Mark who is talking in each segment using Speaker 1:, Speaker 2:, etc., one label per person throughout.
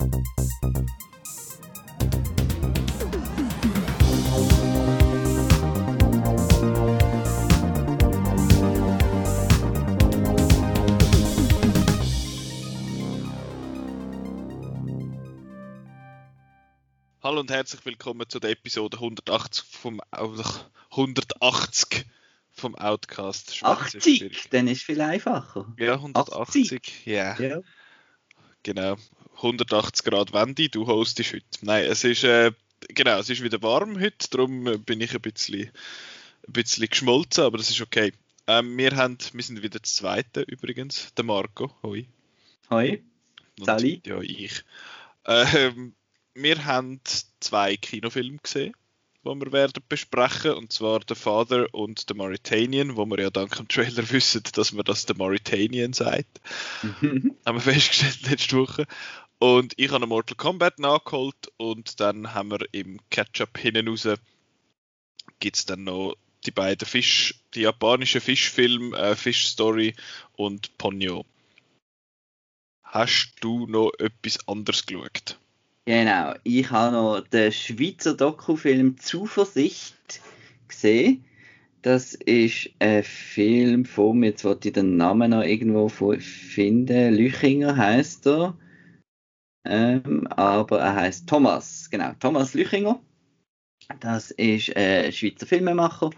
Speaker 1: Hallo und herzlich willkommen zu der Episode 180 vom, 180 vom Outcast.
Speaker 2: 80, dann ist viel einfacher.
Speaker 1: Ja, 180, ja. Yeah. ja. Genau, 180 Grad Wende, du hostest heute. Nein, es ist, äh, genau, es ist wieder warm heute, darum äh, bin ich ein bisschen, ein bisschen geschmolzen, aber das ist okay. Ähm, wir, haben, wir sind wieder das Zweite übrigens, der Marco, hoi.
Speaker 2: Hoi, Sally.
Speaker 1: Ja, ich. Ähm, wir haben zwei Kinofilme gesehen, die wir werden besprechen, und zwar The Father und The Mauritanian, wo wir ja dank dem Trailer wissen, dass man das The Mauritanian sagt. Mhm. haben wir festgestellt letzte Woche. Und ich habe Mortal Kombat nachgeholt und dann haben wir im Ketchup hinten raus gibt es dann noch die beiden Fisch, die japanischen Fischfilme, äh, Fish Story und Ponyo. Hast du noch etwas anderes geschaut?
Speaker 2: Genau, ich habe noch den Schweizer Dokufilm Zuversicht gesehen. Das ist ein Film von, jetzt wollte ich den Namen noch irgendwo finden, Lüchinger heißt er. Ähm, aber er heißt Thomas, genau, Thomas Lüchinger. Das ist ein Schweizer Filmemacher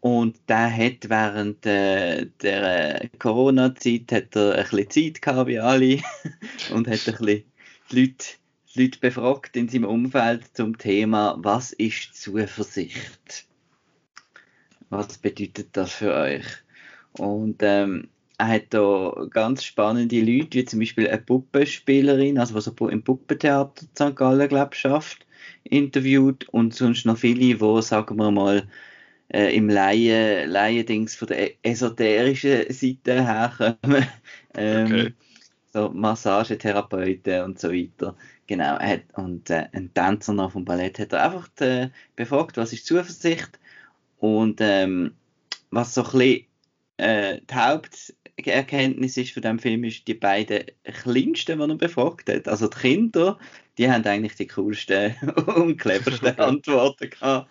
Speaker 2: und der hat während äh, der Corona-Zeit hat er ein bisschen Zeit gehabt wie alle und hat ein bisschen die Leute Leute befragt in seinem Umfeld zum Thema, was ist Zuversicht? Was bedeutet das für euch? Und ähm, er hat da ganz spannende Leute, wie zum Beispiel eine Puppenspielerin, also was er im Puppentheater St. Gallen, glaube ich, schafft, interviewt und sonst noch viele, die, sagen wir mal, äh, im Laien, Laiendings von der esoterischen Seite herkommen. ähm, okay. So Massagetherapeuten und so weiter. Genau, hat, und äh, ein Tänzer noch vom Ballett hat er einfach äh, befragt, was ist Zuversicht und ähm, was so ein bisschen äh, die Haupterkenntnis ist von dem Film ist die beiden kleinsten, die er befragt hat. Also die Kinder, die haben eigentlich die coolsten und cleversten Antworten gehabt.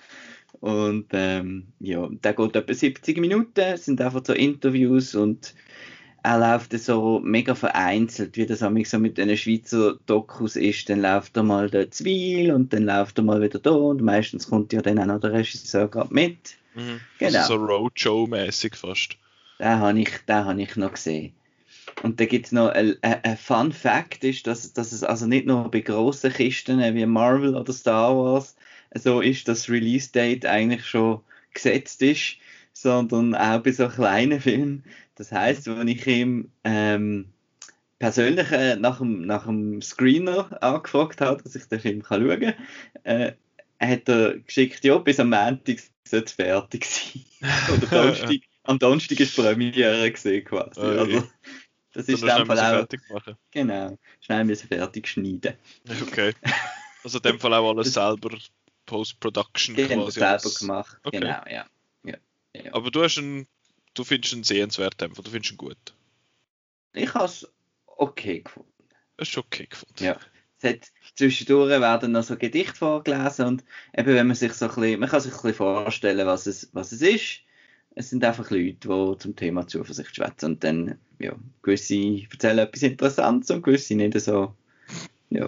Speaker 2: Und ähm, ja, der geht etwa 70 Minuten, sind einfach so Interviews und er läuft so mega vereinzelt, wie das so mit den Schweizer Dokus ist. Dann läuft er mal der Zwiel und dann läuft er mal wieder da und meistens kommt ja dann auch noch der Regisseur gerade mit.
Speaker 1: Mhm. Genau. Also so Roadshow-mäßig fast.
Speaker 2: Den habe ich, hab ich noch gesehen. Und da gibt es noch ein, ein, Fun Fact, ist, dass, dass es also nicht nur bei grossen Kisten wie Marvel oder Star Wars so ist, dass Release Date eigentlich schon gesetzt ist, sondern auch bei so kleinen Filmen. Das heißt, wenn ich ihm ähm, persönlich äh, nach, dem, nach dem Screener angefragt habe, dass ich den Film kann schauen kann, äh, hat er geschickt, ja, bis am Montag sollte es fertig sein. Oder Donnerstag, am Donnerstag ist Premiere gesehen quasi. Okay. Also, das ist dann Fall auch. Fertig machen. Genau, schnell müssen fertig schneiden.
Speaker 1: Okay. Also in dem Fall auch alles selber Post-Production
Speaker 2: quasi. selber gemacht, okay. genau, ja. Ja.
Speaker 1: Aber du hast einen du findest ihn sehenswert einfach, du findest ihn gut.
Speaker 2: Ich habe es okay gefunden.
Speaker 1: Es ist okay gefunden.
Speaker 2: Ja. Es hat, zwischendurch werden noch so Gedichte vorgelesen und eben wenn man sich so ein bisschen, man kann sich ein bisschen vorstellen, was es, was es ist. Es sind einfach Leute, die zum Thema Zuversicht schwätzen und dann, ja, gewisse erzählen etwas Interessantes und gewisse nicht so, ja.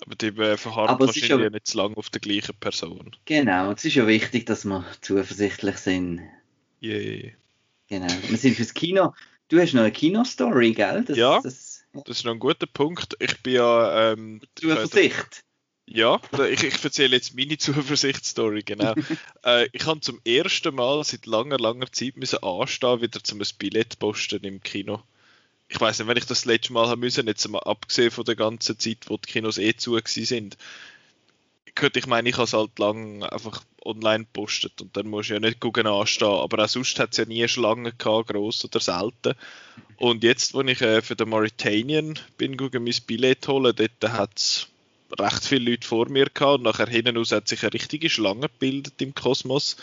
Speaker 1: Aber die äh, verharren wahrscheinlich ja nicht zu lange auf der gleichen Person.
Speaker 2: Genau, es ist ja wichtig, dass wir zuversichtlich sind.
Speaker 1: Yeah.
Speaker 2: Genau. Wir sind fürs Kino. Du hast noch eine Kinostory, gell?
Speaker 1: Das, ja, das, das, ist noch ein guter Punkt. Ich bin ja. Ähm,
Speaker 2: Zuversicht.
Speaker 1: Ja, ich, ich erzähle jetzt meine Zuversichtsstory, genau. äh, ich habe zum ersten Mal seit langer, langer Zeit müssen anstehen, wieder zum ein Billett posten im Kino. Ich weiß nicht, wenn ich das, letzte Mal haben müssen, jetzt mal abgesehen von der ganzen Zeit, wo die Kinos eh zu sind. Ich meine, ich habe es halt lang einfach online postet und dann musst du ja nicht gucken anstehen. Aber auch sonst hat es ja nie Schlangen gehabt, gross oder selten. Und jetzt, wo ich äh, für den Mauritanian bin, gucken mein Billett holen, dort hat es recht viele Leute vor mir gehabt und nachher hinten raus hat sich eine richtige Schlange gebildet im Kosmos.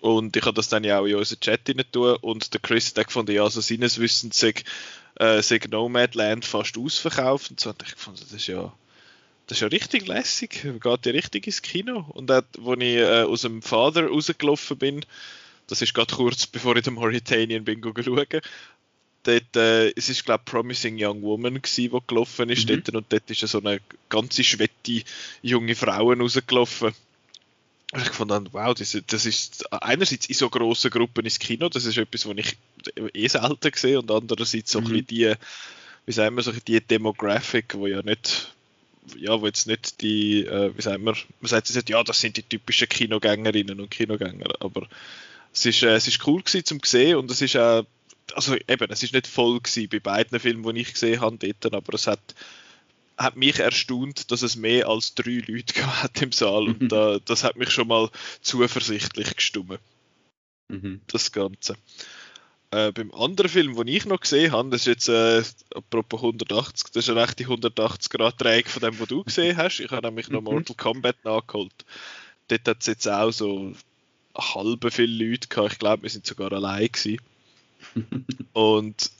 Speaker 1: Und ich habe das dann ja auch in unseren Chat tun und der Chris hat gefunden, ja, also seines Wissens äh, sich Nomadland fast ausverkauft und so. Und ich fand, das ist ja das ist ja richtig lässig. Man geht ja richtig ins Kino. Und auch, als ich äh, aus dem Vater rausgelaufen bin, das ist gerade kurz bevor ich den Mauritanian bin schauen, dort, äh, es ist glaube Promising Young Woman gewesen, die gelaufen ist mhm. dort, und dort ist so eine ganze schwette junge Frau rausgelaufen. Ich fand wow, das, das ist einerseits in so grossen Gruppen ins Kino, das ist etwas, was ich eh selten sehe, und andererseits so mhm. ein bisschen die, wie sagen wir, so die Demographic, wo ja nicht ja, wo jetzt nicht die, äh, wie sagen wir, man sagt jetzt, ja, das sind die typischen Kinogängerinnen und Kinogänger, aber es ist, äh, es ist cool gewesen zum sehen und es ist auch, also eben, es ist nicht voll gewesen bei beiden Filmen, die ich gesehen habe dort, aber es hat, hat mich erstaunt, dass es mehr als drei Leute hat im Saal und äh, das hat mich schon mal zuversichtlich gestimmt. Mhm. Das Ganze. Äh, beim anderen Film, den ich noch gesehen habe, das ist jetzt äh, apropos 180, das ist eine rechte 180 Grad Drehung von dem, was du gesehen hast. Ich habe nämlich noch mhm. Mortal Kombat nachgeholt. Dort hat es jetzt auch so halbe viele Leute gehabt. Ich glaube, wir sind sogar allein gewesen. und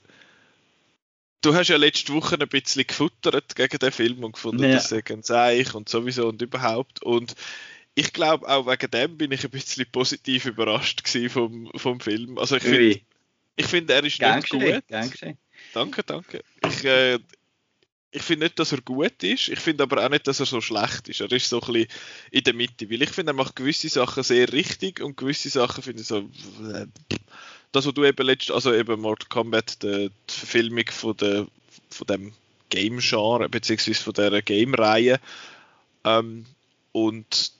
Speaker 1: du hast ja letzte Woche ein bisschen gefuttert gegen den Film und gefunden, ja. das sei ein Seich und sowieso und überhaupt. Und ich glaube, auch wegen dem bin ich ein bisschen positiv überrascht vom, vom Film. Also ich finde, ich finde, er ist nicht gut. Dankeschön. Danke, danke. Ich, äh, ich finde nicht, dass er gut ist. Ich finde aber auch nicht, dass er so schlecht ist. Er ist so ein bisschen in der Mitte. Weil ich finde, er macht gewisse Sachen sehr richtig und gewisse Sachen finde ich so. Äh, das, was du eben letztes, also eben Mortal Kombat, die, Verfilmung von, der, von dem Game-Genre, beziehungsweise von dieser Game-Reihe. Ähm, und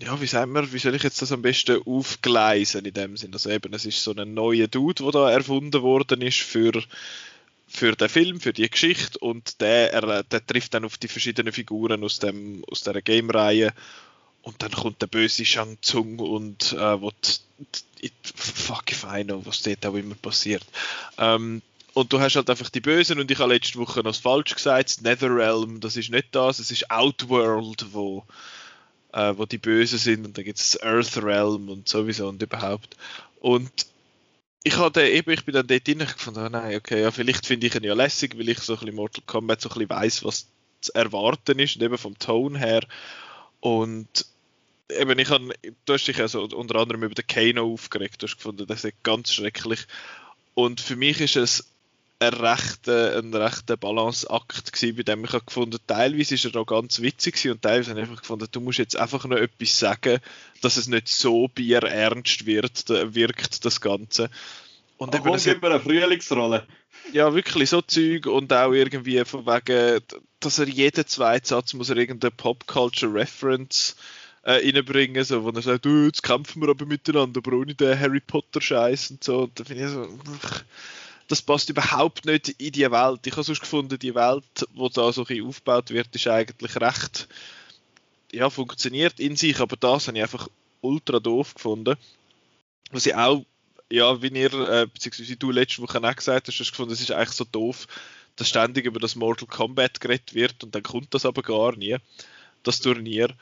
Speaker 1: ja, wie sagen wir, wie soll ich jetzt das am besten aufgleisen in dem Sinn? Also eben, es ist so ein neuer Dude, der da erfunden worden ist für, für den Film, für die Geschichte und der, er, der trifft dann auf die verschiedenen Figuren aus, dem, aus dieser Game-Reihe und dann kommt der böse Shang Tsung und äh, wird, fuck if I know, was dort auch immer passiert. Ähm, und du hast halt einfach die Bösen und ich habe letzte Woche noch falsch gesagt, das Netherrealm, das ist nicht das, es ist Outworld, wo äh, wo die Bösen sind und dann gibt es Earth Realm und sowieso und überhaupt. Und ich hatte eben, ich bin dann dort drin gefunden, oh nein, okay, ja, vielleicht finde ich ihn ja lässig, weil ich so ein bisschen Mortal Kombat so ein bisschen weiss, was zu erwarten ist und eben vom Ton her. Und eben, ich habe, du hast dich also unter anderem über den Kano aufgeregt, du hast gefunden, das ist ganz schrecklich. Und für mich ist es ein rechter, ein rechter Balanceakt gewesen, bei dem ich habe gefunden, teilweise ist er auch ganz witzig und teilweise habe ich einfach gefunden, du musst jetzt einfach noch etwas sagen, dass es nicht so bierernst wird, wirkt, das Ganze.
Speaker 3: Und eben, es immer eine Frühlingsrolle.
Speaker 1: Ja, wirklich, so Zeug und auch irgendwie von wegen, dass er jeden zweiten Satz muss er irgendeine Pop-Culture-Reference äh, reinbringen, so, wo er sagt, oh, jetzt kämpfen wir aber miteinander, aber ohne den Harry Potter-Scheiß und so. Und da finde ich so, das passt überhaupt nicht in die Welt. Ich habe sonst gefunden, die Welt, wo da so ein aufgebaut wird, ist eigentlich recht, ja, funktioniert in sich, aber das habe ich einfach ultra doof gefunden. Was ich auch, ja, wie ihr, äh, beziehungsweise du letzte Woche auch gesagt hast, hast gefunden, es ist eigentlich so doof, dass ständig über das Mortal Kombat geredet wird und dann kommt das aber gar nie, das Turnier.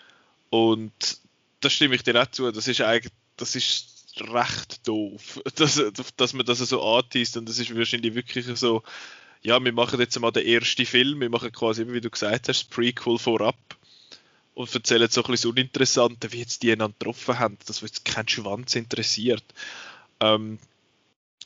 Speaker 1: Und da stimme ich dir auch zu, das ist eigentlich, das ist recht doof, dass, dass man das so anteast und das ist wahrscheinlich wirklich so, ja, wir machen jetzt mal den ersten Film, wir machen quasi, wie du gesagt hast, Prequel vorab und erzählen so ein bisschen das Uninteressante, wie jetzt die einander getroffen haben, das jetzt kein Schwanz interessiert. Ähm,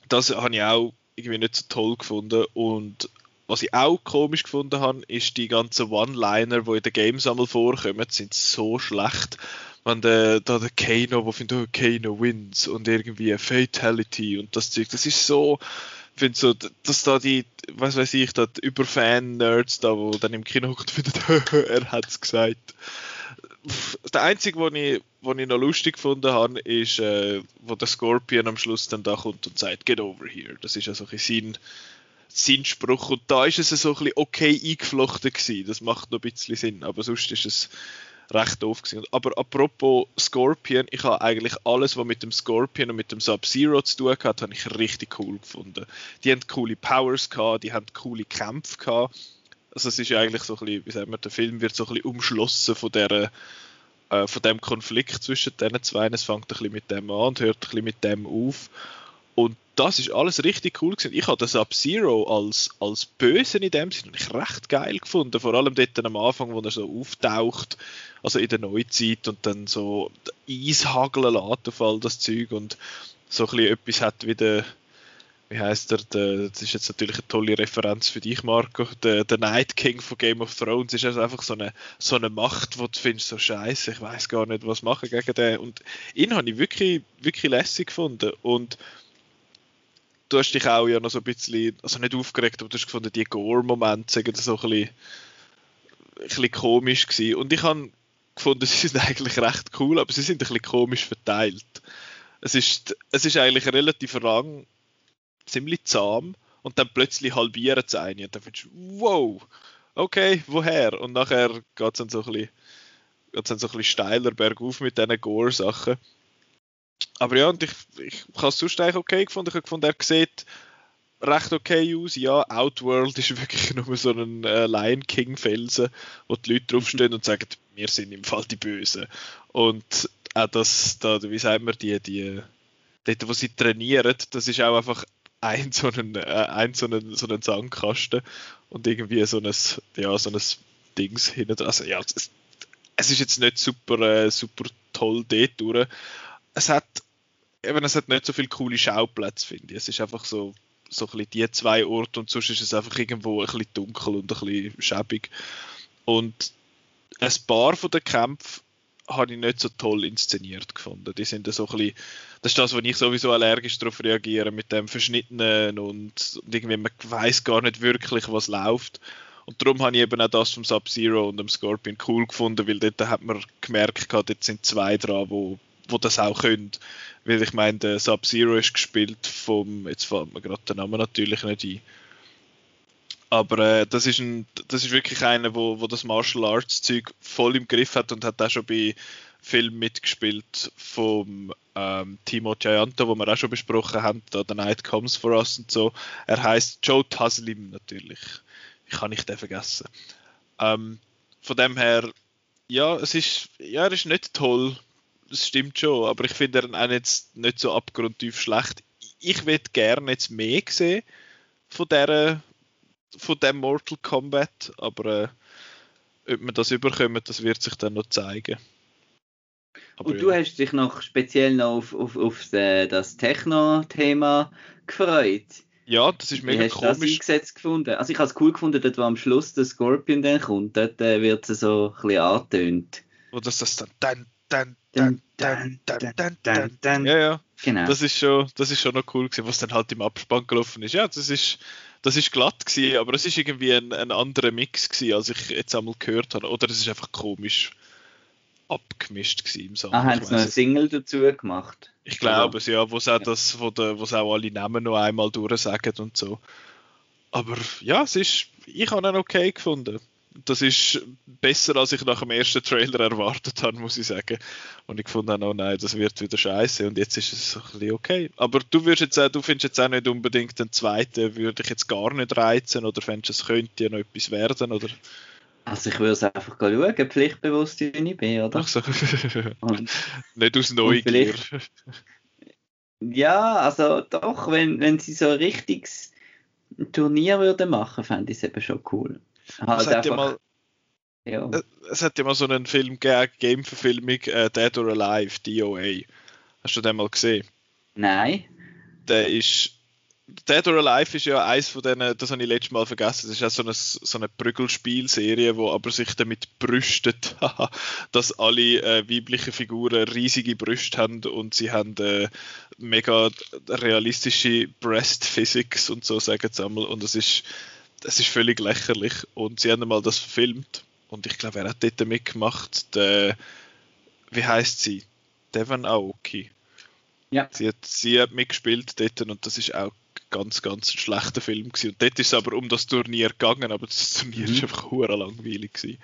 Speaker 1: das habe ich auch irgendwie nicht so toll gefunden und was ich auch komisch gefunden habe, ist die ganzen One-Liner, die in den Games einmal vorkommen, sind so schlecht wenn der, da der Kano, wo findet, oh, Kano wins und irgendwie Fatality und das Zeug, das ist so, ich finde so, dass da die, was weiß ich, da Überfan-Nerds da, wo dann im Kino hockt, finden, er hat's gesagt. Der einzige, wo ich, wo ich noch lustig gefunden habe, ist, äh, wo der Scorpion am Schluss dann da kommt und sagt, get over here. Das ist ja so ein sein, sein Spruch. Und da ist es so ein bisschen okay eingeflochten gewesen. Das macht noch ein bisschen Sinn. Aber sonst ist es recht doof gewesen. Aber apropos Scorpion, ich habe eigentlich alles, was mit dem Scorpion und mit dem Sub-Zero zu tun hat, habe ich richtig cool gefunden. Die haben coole Powers gehabt, die haben coole Kämpfe gehabt. Also es ist ja eigentlich so ein bisschen, wie sagen wir, der Film wird so ein bisschen umschlossen von der äh, von dem Konflikt zwischen diesen zwei. Es fängt ein bisschen mit dem an und hört ein bisschen mit dem auf. Und das ist alles richtig cool gewesen. Ich habe das Sub-Zero als, als Bösen in dem Sinne recht geil gefunden. Vor allem dort am Anfang, wo er so auftaucht, also in der Neuzeit und dann so Eishageln lässt auf all das Zeug und so ein bisschen etwas hat wie der, wie heißt der, der, das ist jetzt natürlich eine tolle Referenz für dich, Marco, der, der Night King von Game of Thrones ist also einfach so eine, so eine Macht, wo du findest, so scheiße, ich weiß gar nicht, was machen gegen den und ihn habe ich wirklich, wirklich lässig gefunden und du hast dich auch ja noch so ein bisschen, also nicht aufgeregt, aber du hast gefunden, die Gore-Momente sind so ein bisschen, ein bisschen komisch gewesen. Und ich habe gefunden, sie sind eigentlich recht cool, aber sie sind ein bisschen komisch verteilt. Es ist, es ist eigentlich relativ lang, ziemlich zahm und dann plötzlich halbieren sie eine und dann findest du, wow, okay, woher? Und nachher geht es dann so ein bisschen, geht's dann so ein bisschen steiler bergauf mit diesen Gore-Sachen. Aber ja, und ich, ich habe es sonst eigentlich okay gefunden. Ich habe gefunden, er sieht recht okay aus. Ja, Outworld ist wirklich nur so ein äh, Lion King Felsen, wo die Leute draufstehen und sagen, wir sind im Fall die Bösen. Und auch das, da, wie sagt man, die, die, dort, wo sie trainieren, das ist auch einfach ein so ein, äh, ein so ein, so ein Sandkasten und irgendwie so ein, ja, so ein Dings hinten. Also ja, es, es ist jetzt nicht super, äh, super toll dort durch, es hat, eben, es hat nicht so viele coole Schauplätze, finde ich. Es ist einfach so, so ein die zwei Orte und sonst ist es einfach irgendwo ein bisschen dunkel und ein bisschen schäbig. Und ein paar von den Kämpfen habe ich nicht so toll inszeniert gefunden. Die sind so ein das ist das, wo ich sowieso allergisch darauf reagiere, mit dem Verschnittenen und, und irgendwie man weiß gar nicht wirklich, was läuft. Und darum habe ich eben auch das vom Sub-Zero und dem Scorpion cool gefunden, weil dort hat man gemerkt, dort sind zwei dran, die wo das auch können. Weil ich meine, der Sub-Zero ist gespielt vom, jetzt fällt mir gerade der Name natürlich nicht ein. Aber äh, das, ist ein, das ist wirklich einer, wo, wo das Martial Arts Zeug voll im Griff hat und hat auch schon bei Filmen mitgespielt vom ähm, Timo Gianto, wo wir auch schon besprochen haben, da The Night Comes For Us und so. Er heißt Joe Taslim natürlich. Ich kann nicht den vergessen. Ähm, von dem her, ja, es ist, ja, er ist nicht toll das stimmt schon, aber ich finde ihn auch jetzt nicht so abgrundtief schlecht. Ich würde gerne jetzt mehr sehen von der von dem Mortal Kombat, aber äh, ob wir das überkommen, das wird sich dann noch zeigen.
Speaker 2: Aber Und du ja. hast dich noch speziell noch auf, auf, auf äh, das Techno-Thema gefreut.
Speaker 1: Ja, das ist mega Wie hast komisch.
Speaker 2: Du das eingesetzt gefunden? Also ich habe es cool gefunden, dort wo am Schluss der Scorpion dann kommt, dort äh, wird es so ein bisschen angetönt.
Speaker 1: Wo das, das dann, dann, dann, dann, dann, dann, dann, dann. Ja, ja. Genau. Das ist schon, das ist schon noch cool gewesen, was dann halt im Abspann gelaufen ist. Ja, das ist, das ist glatt gewesen, aber es ist irgendwie ein, ein anderer Mix gewesen, als ich jetzt einmal gehört habe. Oder es ist einfach komisch abgemischt gewesen im
Speaker 2: Song. Ah, haben sie noch eine Single dazu gemacht?
Speaker 1: Ich glaube es, ja, wo es auch das, wo, der, wo auch alle Namen noch einmal durchsagen und so. Aber ja, es ist, ich habe ihn okay gefunden das ist besser, als ich nach dem ersten Trailer erwartet habe, muss ich sagen. Und ich fand dann, oh nein, das wird wieder scheiße und jetzt ist es ein bisschen okay. Aber du würdest jetzt auch, du findest jetzt auch nicht unbedingt den zweiten, würde ich jetzt gar nicht reizen oder findest es könnte ja noch etwas werden, oder?
Speaker 2: Also ich würde es einfach schauen, pflichtbewusst ich bin, oder? Ach so.
Speaker 1: und, nicht aus Neugier.
Speaker 2: Ja, also doch, wenn, wenn sie so ein richtiges Turnier würden machen, fände ich es eben schon cool.
Speaker 1: Halt es, hat ja mal, ja. es hat ja mal so einen Film gegeben, Game-Verfilmung, äh, Dead or Alive, DOA. Hast du den mal gesehen?
Speaker 2: Nein.
Speaker 1: Der ist. Dead or Alive ist ja eins von denen, das habe ich letztes Mal vergessen, das ist ja so eine, so eine Prügelspielserie, wo aber sich damit brüstet, dass alle äh, weiblichen Figuren riesige Brüste haben und sie haben äh, mega realistische Breast Physics und so, sagen sie einmal. Und das ist das ist völlig lächerlich. Und sie haben mal das verfilmt. Und ich glaube, er hat dort mitgemacht. Der, wie heißt sie? Devon Aoki. Ja. Sie hat, sie hat mitgespielt dort und das ist auch ganz, ganz ein schlechter Film gewesen. Und dort ist es aber um das Turnier gegangen, aber das Turnier mhm. ist einfach hure langweilig gewesen.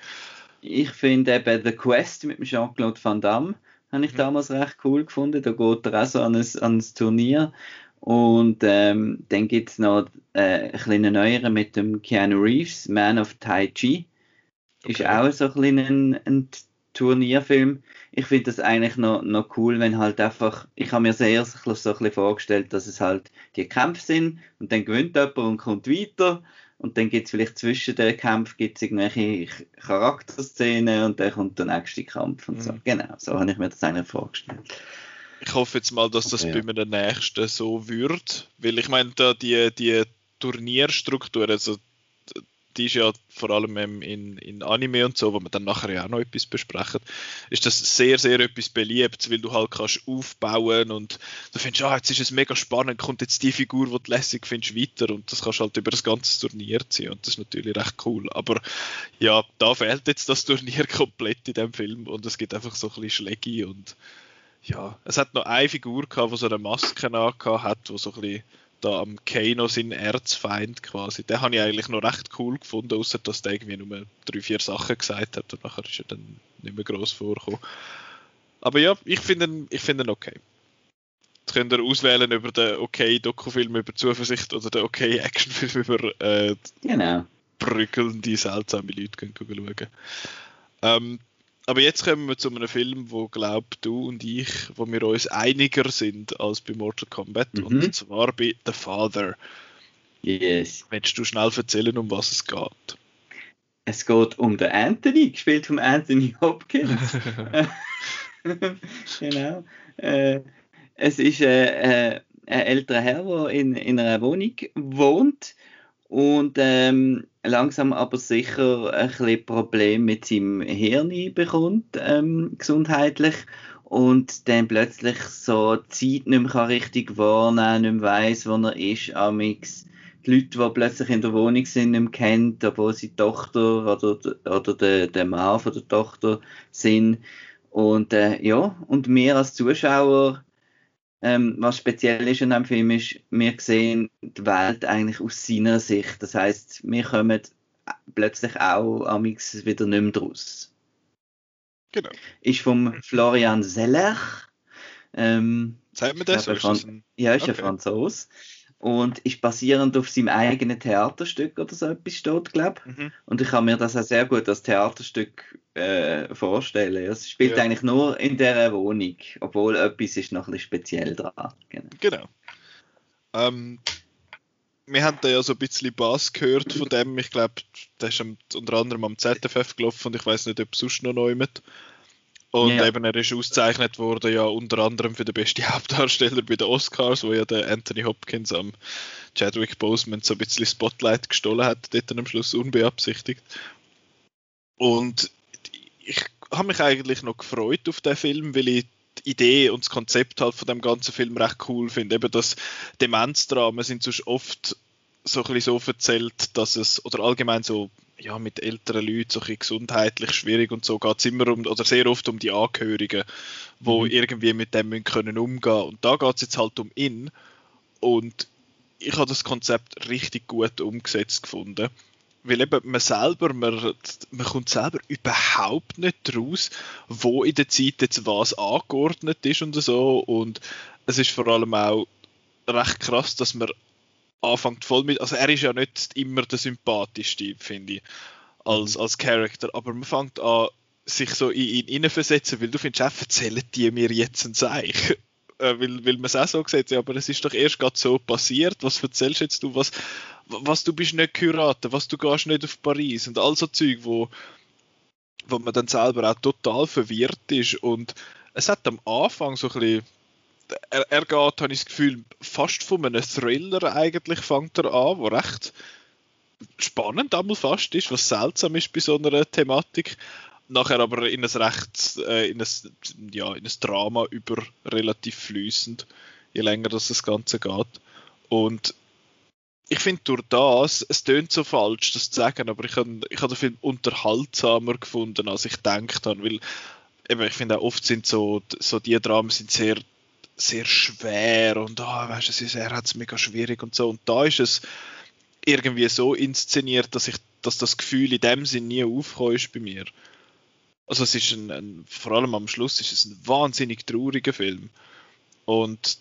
Speaker 2: Ich finde eben The Quest mit Jean-Claude Van Damme habe ich mhm. damals recht cool gefunden. Da geht er auch so an ein, an ein Turnier und ähm, dann gibt es noch äh, ein kleiner neueren mit dem Keanu Reeves, Man of Tai Chi. Okay. Ist auch so ein, ein, ein Turnierfilm. Ich finde das eigentlich noch, noch cool, wenn halt einfach, ich habe mir sehr so ein bisschen vorgestellt, dass es halt die Kämpfe sind und dann gewinnt jemand und kommt weiter und dann gibt es vielleicht zwischen den Kämpfen gibt's irgendwelche Charakterszenen und dann kommt der nächste Kampf und so. Mhm. Genau, so habe ich mir das eigentlich vorgestellt.
Speaker 1: Ich hoffe jetzt mal, dass das okay. bei mir der nächsten so wird, weil ich meine, da die, die Turnierstruktur, also die ist ja vor allem in, in Anime und so, wo wir dann nachher ja auch noch etwas besprechen, ist das sehr, sehr etwas beliebt, weil du halt kannst aufbauen und du findest, ah, jetzt ist es mega spannend, kommt jetzt die Figur, die du lässig findest, weiter und das kannst halt über das ganze Turnier ziehen und das ist natürlich recht cool. Aber ja, da fehlt jetzt das Turnier komplett in dem Film und es gibt einfach so ein bisschen Schläge und ja, es hat noch eine Figur gehabt, die so eine Maske angehabt hat, wo so ein bisschen da am Kano sein Erzfeind quasi. Den habe ich eigentlich noch recht cool gefunden, außer dass der irgendwie nur drei, vier Sachen gesagt hat und nachher ist er dann nicht mehr gross vorgekommen. Aber ja, ich finde ihn, ich find ihn okay. Jetzt könnt ihr auswählen über den okay Dokufilm über Zuversicht oder den okay Actionfilm über äh,
Speaker 2: genau.
Speaker 1: brückelnde, seltsame Leute können schauen. Ähm, aber jetzt kommen wir zu einem Film, wo glaub du und ich, wo wir uns einiger sind als bei Mortal Kombat, mhm. und zwar bei The Father.
Speaker 2: Yes.
Speaker 1: Willst du schnell erzählen, um was es geht?
Speaker 2: Es geht um den Anthony, gespielt von Anthony Hopkins. genau. Äh, es ist äh, äh, ein älterer Herr, der in, in einer Wohnung wohnt und ähm, langsam aber sicher ein bisschen Probleme mit seinem Hirn bekommt, ähm, gesundheitlich und dann plötzlich so Zeit nicht mehr richtig wahrnehmen, nicht mehr weiss, wo er ist, amix die Leute, die plötzlich in der Wohnung sind, nicht mehr kennt, obwohl sie die Tochter oder, oder der, der Mann von der Tochter sind. Und äh, ja, und wir als Zuschauer ähm, was speziell ist in dem Film ist, wir sehen die Welt eigentlich aus seiner Sicht. Das heißt, wir kommen plötzlich auch amix wieder nicht mehr draus.
Speaker 1: Genau.
Speaker 2: Ist vom Florian Seller. Ähm,
Speaker 1: Zeigt mir das?
Speaker 2: Ist das ein... Ja, ist okay. ein Franzose und ist basierend auf seinem eigenen Theaterstück oder so etwas steht, glaube ich. Mhm. Und ich kann mir das auch sehr gut als Theaterstück äh, vorstellen. Es spielt ja. eigentlich nur in dieser Wohnung, obwohl etwas ist noch ein bisschen speziell dran.
Speaker 1: Genau. genau. Ähm, wir haben da ja so ein bisschen Bass gehört von dem. Ich glaube, der ist unter anderem am ZFF gelaufen und ich weiß nicht, ob sonst noch neu mit. Und ja. eben, er ist ausgezeichnet worden, ja, unter anderem für den besten Hauptdarsteller bei den Oscars, wo ja der Anthony Hopkins am Chadwick Boseman so ein bisschen Spotlight gestohlen hat, dort am Schluss unbeabsichtigt. Und ich habe mich eigentlich noch gefreut auf den Film, weil ich die Idee und das Konzept halt von dem ganzen Film recht cool finde. Eben das Demenzdramen sind sonst oft so ein bisschen so erzählt, dass es, oder allgemein so ja, mit älteren Leuten so ein gesundheitlich schwierig und so geht es immer um, oder sehr oft um die Angehörigen, die mhm. irgendwie mit dem müssen können umgehen Und da geht es jetzt halt um ihn. Und ich habe das Konzept richtig gut umgesetzt gefunden. Weil eben man selber, man, man kommt selber überhaupt nicht raus, wo in der Zeit jetzt was angeordnet ist und so. Und es ist vor allem auch recht krass, dass man anfängt voll mit. Also er ist ja nicht immer der sympathischste, finde ich, als, mhm. als Charakter, aber man fängt an, sich so in ihn hineinversetzen, weil du findest, auch, erzählen die mir jetzt ein Zeichen. Äh, weil, weil man es auch so gesagt ja, aber es ist doch erst gerade so passiert, was erzählst jetzt du, was, was du bist nicht geheiratet, was du gehst nicht auf Paris und all so Zeug, wo, wo man dann selber auch total verwirrt ist und es hat am Anfang so ein bisschen er, er geht, habe ich das Gefühl, fast von einem Thriller eigentlich fängt er an, wo recht spannend einmal fast ist, was seltsam ist bei so einer Thematik. Nachher aber in ein recht, äh, in, ein, ja, in ein Drama über relativ flüssend, je länger das, das Ganze geht. Und ich finde durch das, es tönt so falsch, das zu sagen, aber ich habe ich hab den Film unterhaltsamer gefunden, als ich gedacht habe, weil eben, ich finde auch oft sind so, so die Dramen sind sehr sehr schwer und oh, weißt, es er hat es mega schwierig und so. Und da ist es irgendwie so inszeniert, dass ich, dass das Gefühl in dem Sinn nie aufgekommen ist bei mir. Also es ist ein, ein, vor allem am Schluss ist es ein wahnsinnig trauriger Film. Und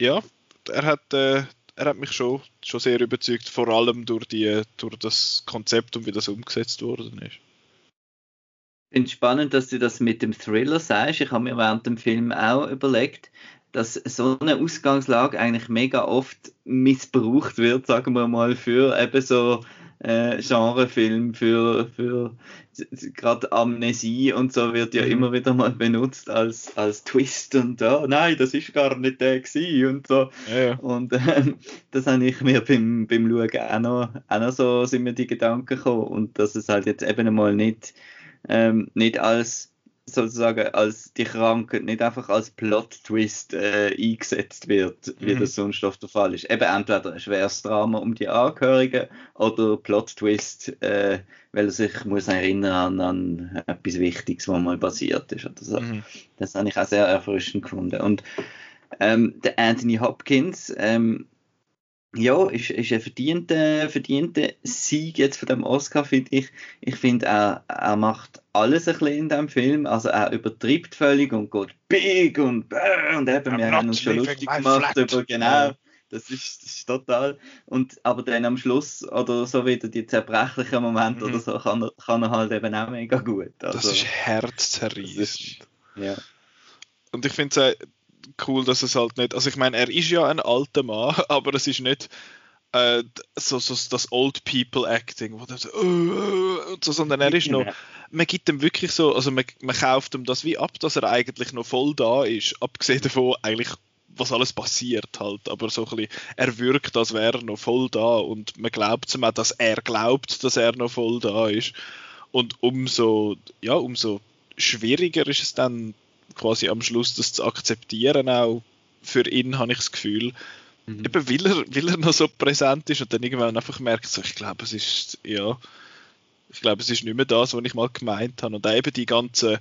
Speaker 1: ja, er hat, äh, er hat mich schon, schon sehr überzeugt, vor allem durch, die, durch das Konzept und wie das umgesetzt worden ist.
Speaker 2: Ich finde es spannend, dass du das mit dem Thriller sagst. Ich habe mir während dem Film auch überlegt, dass so eine Ausgangslage eigentlich mega oft missbraucht wird, sagen wir mal, für eben so äh, Genrefilm, für, für gerade Amnesie und so wird ja mhm. immer wieder mal benutzt als, als Twist und oh, nein, das ist gar nicht der gewesen und so. Ja, ja. Und äh, das habe ich mir beim, beim Schauen auch noch, auch noch so sind mir die Gedanken gekommen und dass es halt jetzt eben mal nicht, ähm, nicht als sozusagen als die Krankheit nicht einfach als Plot-Twist äh, eingesetzt wird, wie mhm. das sonst oft der Fall ist. Eben entweder ein schweres Drama um die Angehörigen oder Plot-Twist, äh, weil er sich muss erinnern an, an etwas Wichtiges, was mal passiert ist. Oder so. Mhm. Das habe ich auch sehr erfrischend gefunden. Und ähm, der Anthony Hopkins, ähm, ja, ist, ist ein verdienter, verdienter Sieg jetzt von dem Oscar, finde ich. Ich finde, er, er macht alles ein bisschen in dem Film. Also er übertreibt völlig und geht big und äh, und eben, wir haben uns schon lustig gemacht über, genau, das ist, das ist total. Und, aber dann am Schluss, oder so wieder die zerbrechlichen Momente mhm. oder so, kann er, kann er halt eben auch mega gut.
Speaker 1: Also, das ist herzzerreißend. Ja. Und ich finde es cool, dass es halt nicht, also ich meine, er ist ja ein alter Mann, aber es ist nicht äh, so, so das Old People Acting, wo so, uh, so, sondern er ist noch, man gibt ihm wirklich so, also man, man kauft ihm das wie ab, dass er eigentlich noch voll da ist, abgesehen davon eigentlich was alles passiert halt, aber so ein bisschen, er wirkt, als wäre er noch voll da und man glaubt ihm auch, dass er glaubt, dass er noch voll da ist. Und umso, ja, umso schwieriger ist es dann quasi am Schluss das zu akzeptieren, auch für ihn, habe ich das Gefühl. Mhm. Eben weil er, weil er noch so präsent ist und dann irgendwann einfach merkt, so, ich glaube, es ist, ja, ich glaube, es ist nicht mehr das, was ich mal gemeint habe. Und auch eben die ganzen,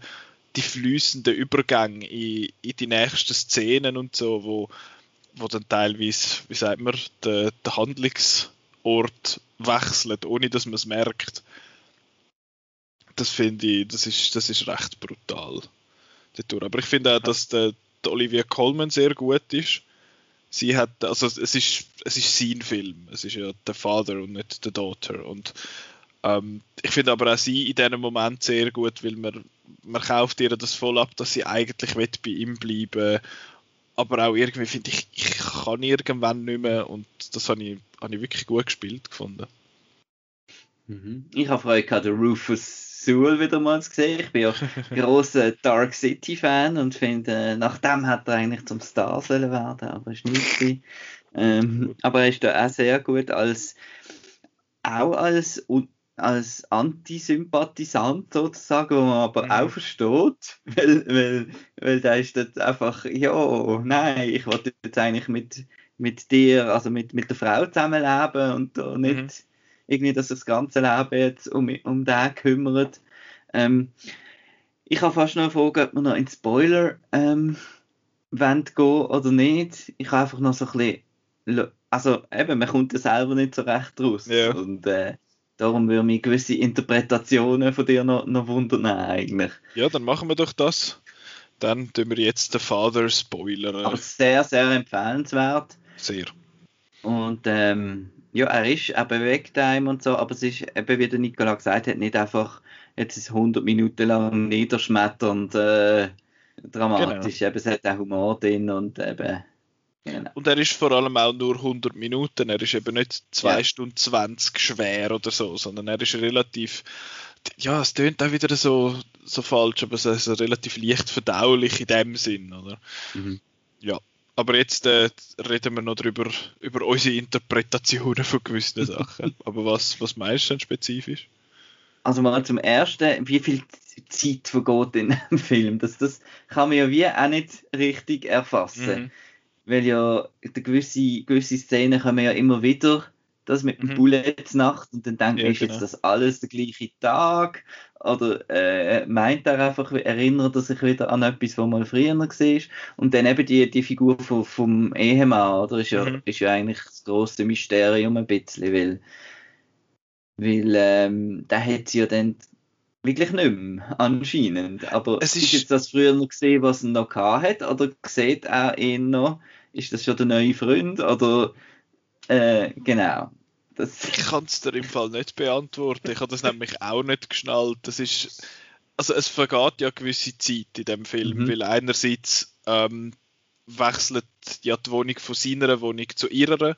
Speaker 1: die fließenden Übergänge in, in die nächsten Szenen und so, wo, wo dann teilweise, wie sagt man, der, der Handlungsort wechselt, ohne dass man es merkt. Das finde ich, das ist, das ist recht brutal dadurch. Aber ich finde auch, dass der, der Olivia Colman sehr gut ist. Sie hat, also es ist, es ist sein Film. Es ist ja der Vater und nicht der Daughter. Und ähm, ich finde aber auch sie in diesem Moment sehr gut, weil man, man kauft ihr das voll ab, dass sie eigentlich bei ihm bleiben aber auch irgendwie finde ich, ich kann irgendwann nicht mehr und das habe ich, habe ich wirklich gut gespielt gefunden.
Speaker 2: Mhm. Ich habe Freude gehabt, der Rufus Sewell wieder mal gesehen. Ich bin ja großer Dark City Fan und finde, äh, nach dem hat er eigentlich zum Star werden, aber ist nicht ähm, Aber er ist da auch sehr gut als auch als als Antisympathisant sozusagen, wo man aber mhm. auch versteht, weil, weil, weil da ist das einfach, ja, nein, ich wollte jetzt eigentlich mit, mit dir, also mit, mit der Frau zusammenleben und da nicht, mhm irgendwie, dass das ganze Leben jetzt um, um den kümmert. Ähm, ich habe fast noch eine Frage, ob wir noch in Spoiler ähm, wollen gehen oder nicht. Ich habe einfach noch so ein bisschen, also eben, man kommt ja selber nicht so recht raus. Ja. Und äh, darum würde mich gewisse Interpretationen von dir noch, noch wundern eigentlich.
Speaker 1: Ja, dann machen wir doch das. Dann tun wir jetzt den Vater spoilern.
Speaker 2: Aber sehr, sehr empfehlenswert.
Speaker 1: Sehr.
Speaker 2: Und ähm, ja, er ist, er bewegt einem und so, aber es ist eben, wie der Nikola gesagt hat, nicht einfach jetzt ist 100 Minuten lang niederschmetternd äh, dramatisch. Genau. Eben, es hat auch Humor drin und eben.
Speaker 1: Genau. Und er ist vor allem auch nur 100 Minuten, er ist eben nicht 2 ja. Stunden 20 schwer oder so, sondern er ist relativ, ja, es tönt auch wieder so, so falsch, aber es ist relativ leicht verdaulich in dem Sinn, oder? Mhm. Ja, aber jetzt äh, reden wir noch drüber, über unsere Interpretationen von gewissen Sachen. Aber was, was meinst du denn spezifisch?
Speaker 2: Also mal zum Ersten, wie viel Zeit vergeht in einem Film? Das, das kann man ja wie auch nicht richtig erfassen. Mhm. Weil ja gewisse, gewisse Szenen kommen ja immer wieder das mit dem mhm. Bullets Nacht und dann denkt ja, ist genau. jetzt das alles der gleiche Tag oder äh, meint er einfach, erinnert er sich wieder an etwas, was mal früher war und dann eben die, die Figur vom, vom Ehemann, oder, ist ja, mhm. ist ja eigentlich das große Mysterium ein bisschen, weil, weil ähm, der hat sie ja dann wirklich nicht mehr, anscheinend. Aber es ist, ist jetzt das früher noch gesehen, was er noch hat oder sieht er ihn noch? Ist das schon der neue Freund oder äh, genau.
Speaker 1: Das ich kann es dir im Fall nicht beantworten. Ich habe das nämlich auch nicht geschnallt. Das ist, also es vergeht ja gewisse Zeit in dem Film, mhm. weil einerseits ähm, wechselt ja die Wohnung von seiner Wohnung zu ihrer,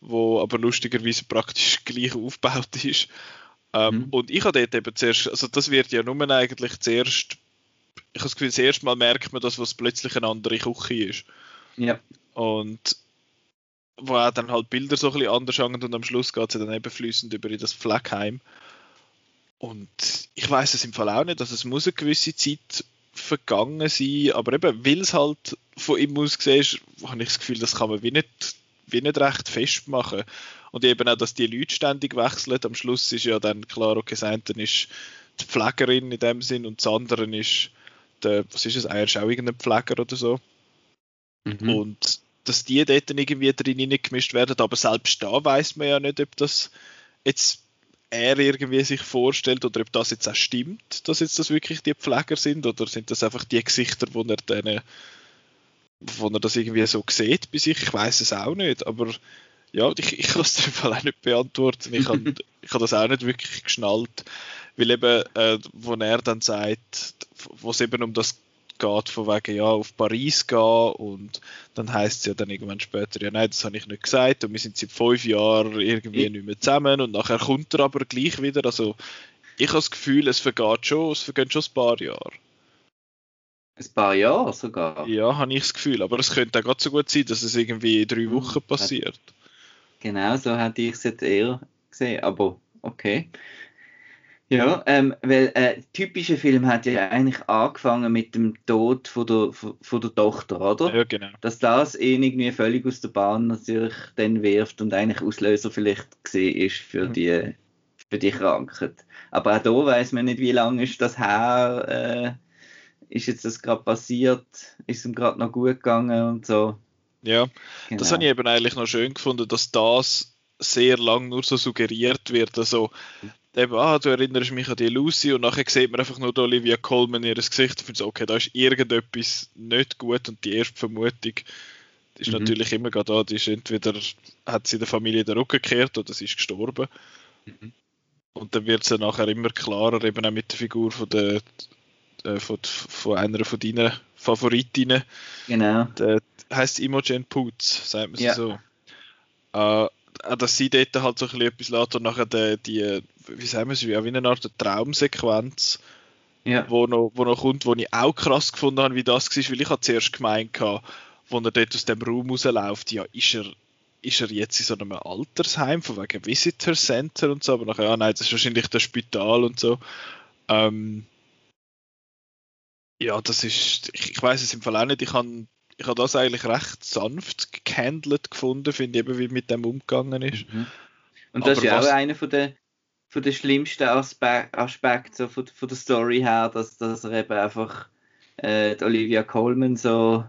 Speaker 1: wo aber lustigerweise praktisch gleich aufgebaut ist. Ähm, mhm. Und ich habe dort eben zuerst, also das wird ja nur eigentlich zuerst, ich habe das Gefühl, das erste Mal merkt man das, was plötzlich eine andere Küche ist.
Speaker 2: Ja.
Speaker 1: Und wo auch dann halt Bilder so ein bisschen anders hängen und am Schluss geht es dann eben fließend über in das Fleckheim. Und ich weiß es im Fall auch nicht, dass es muss eine gewisse Zeit vergangen sein, aber eben, weil es halt von ihm aus gesehen ist, habe ich das Gefühl, das kann man wie nicht, wie nicht recht festmachen. Und eben auch, dass die Leute ständig wechseln. Am Schluss ist ja dann klar, okay, das eine ist die Pflegerin in dem Sinn und das andere ist der, was ist es, er ist auch irgendein Pfleger oder so. Mhm. Und dass die dort irgendwie drin gemischt werden, aber selbst da weiß man ja nicht, ob das jetzt er irgendwie sich vorstellt oder ob das jetzt auch stimmt, dass jetzt das wirklich die Pfleger sind oder sind das einfach die Gesichter, wo er denen, wo er das irgendwie so sieht bei sich. Ich weiß es auch nicht, aber ja, ich, ich kann es im Fall auch nicht beantworten. Ich habe ich hab das auch nicht wirklich geschnallt, weil eben, äh, wo er dann sagt, wo es eben um das geht, von wegen, ja, auf Paris gehen und dann heißt es ja dann irgendwann später, ja, nein, das habe ich nicht gesagt und wir sind seit fünf Jahren irgendwie nicht mehr zusammen und nachher kommt er aber gleich wieder, also ich habe das Gefühl, es vergeht schon, es vergehen schon ein paar Jahre.
Speaker 2: Ein paar Jahre sogar?
Speaker 1: Ja, habe ich das Gefühl, aber es könnte auch gerade so gut sein, dass es irgendwie in drei hm, Wochen passiert.
Speaker 2: Genau, so hätte ich es jetzt eher gesehen, aber okay. Ja, ähm, weil äh, typische Film hat ja eigentlich angefangen mit dem Tod von der, von der Tochter, oder?
Speaker 1: Ja, genau.
Speaker 2: Dass das ihn irgendwie völlig aus der Bahn natürlich dann wirft und eigentlich Auslöser vielleicht gesehen ist für mhm. die für die Krankheit. Aber auch da weiß man nicht, wie lange ist das her, äh, ist jetzt das gerade passiert, ist es ihm gerade noch gut gegangen und so.
Speaker 1: Ja, genau. das habe ich eben eigentlich noch schön gefunden, dass das sehr lang nur so suggeriert wird. Also eben, ah, du erinnerst mich an die Lucy und nachher sieht man einfach nur Olivia Colman ihr Gesicht und findet so, okay, da ist irgendetwas nicht gut und die erste Vermutung ist mhm. natürlich immer da, die ist entweder hat sie der Familie den Rücken gekehrt oder sie ist gestorben. Mhm. Und dann wird es nachher immer klarer, eben auch mit der Figur von der äh, von, von einer von deinen Favoritinnen.
Speaker 2: Genau.
Speaker 1: Der heißt Imogen Poots, sagt man ja. so. Äh, dass sie dort halt so ein bisschen etwas lässt und nachher die, die wie sagen wir es, wie eine Art Traumsequenz, ja. wo, noch, wo noch kommt, wo ich auch krass gefunden habe, wie das war, weil ich habe zuerst gemeint hatte, wo er dort aus dem Raum rausläuft, ja, ist er, ist er jetzt in so einem Altersheim, von wegen Visitor Center und so, aber nachher, ja, nein, das ist wahrscheinlich das Spital und so. Ähm, ja, das ist, ich, ich weiß es im Fall auch nicht, ich habe ich habe das eigentlich recht sanft gehandelt gefunden, finde ich eben, wie mit dem umgegangen ist. Mhm.
Speaker 2: Und das Aber ist ja auch einer von den, von den schlimmsten Aspek Aspekten so von, von der Story her, dass, dass er eben einfach äh, Olivia Colman so,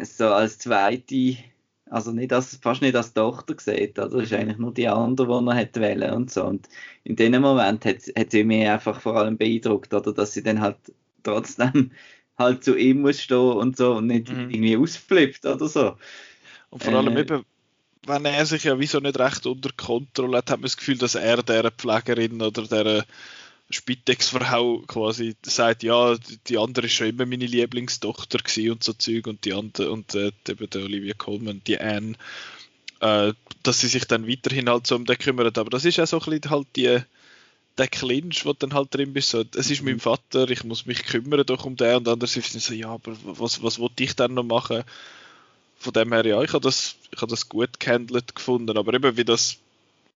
Speaker 2: so als zweite, also nicht als, fast nicht als Tochter sieht, also ist mhm. eigentlich nur die andere, die er hätte wählen und so. Und in dem Moment hat, hat sie mich einfach vor allem beeindruckt, oder dass sie dann halt trotzdem halt zu ihm muss stehen und so und nicht mhm. irgendwie ausflippt oder so.
Speaker 1: Und vor allem äh, eben, wenn er sich ja wieso nicht recht unter Kontrolle hat, hat man das Gefühl, dass er der Pflegerin oder der Spitex-Frau quasi sagt, ja, die andere ist schon immer meine Lieblingstochter und so Zeug und die andere und äh, eben der Olivia Colman, die Anne, äh, dass sie sich dann weiterhin halt so um den kümmert. Aber das ist ja so ein bisschen halt die der Clinch, wo dann halt drin bist, so, es ist mein mhm. Vater, ich muss mich kümmern doch um den und andererseits so, ja, aber was, was wollte ich dann noch machen? Von dem her, ja, ich habe das, ich habe das gut gehandelt gefunden, aber eben wie das,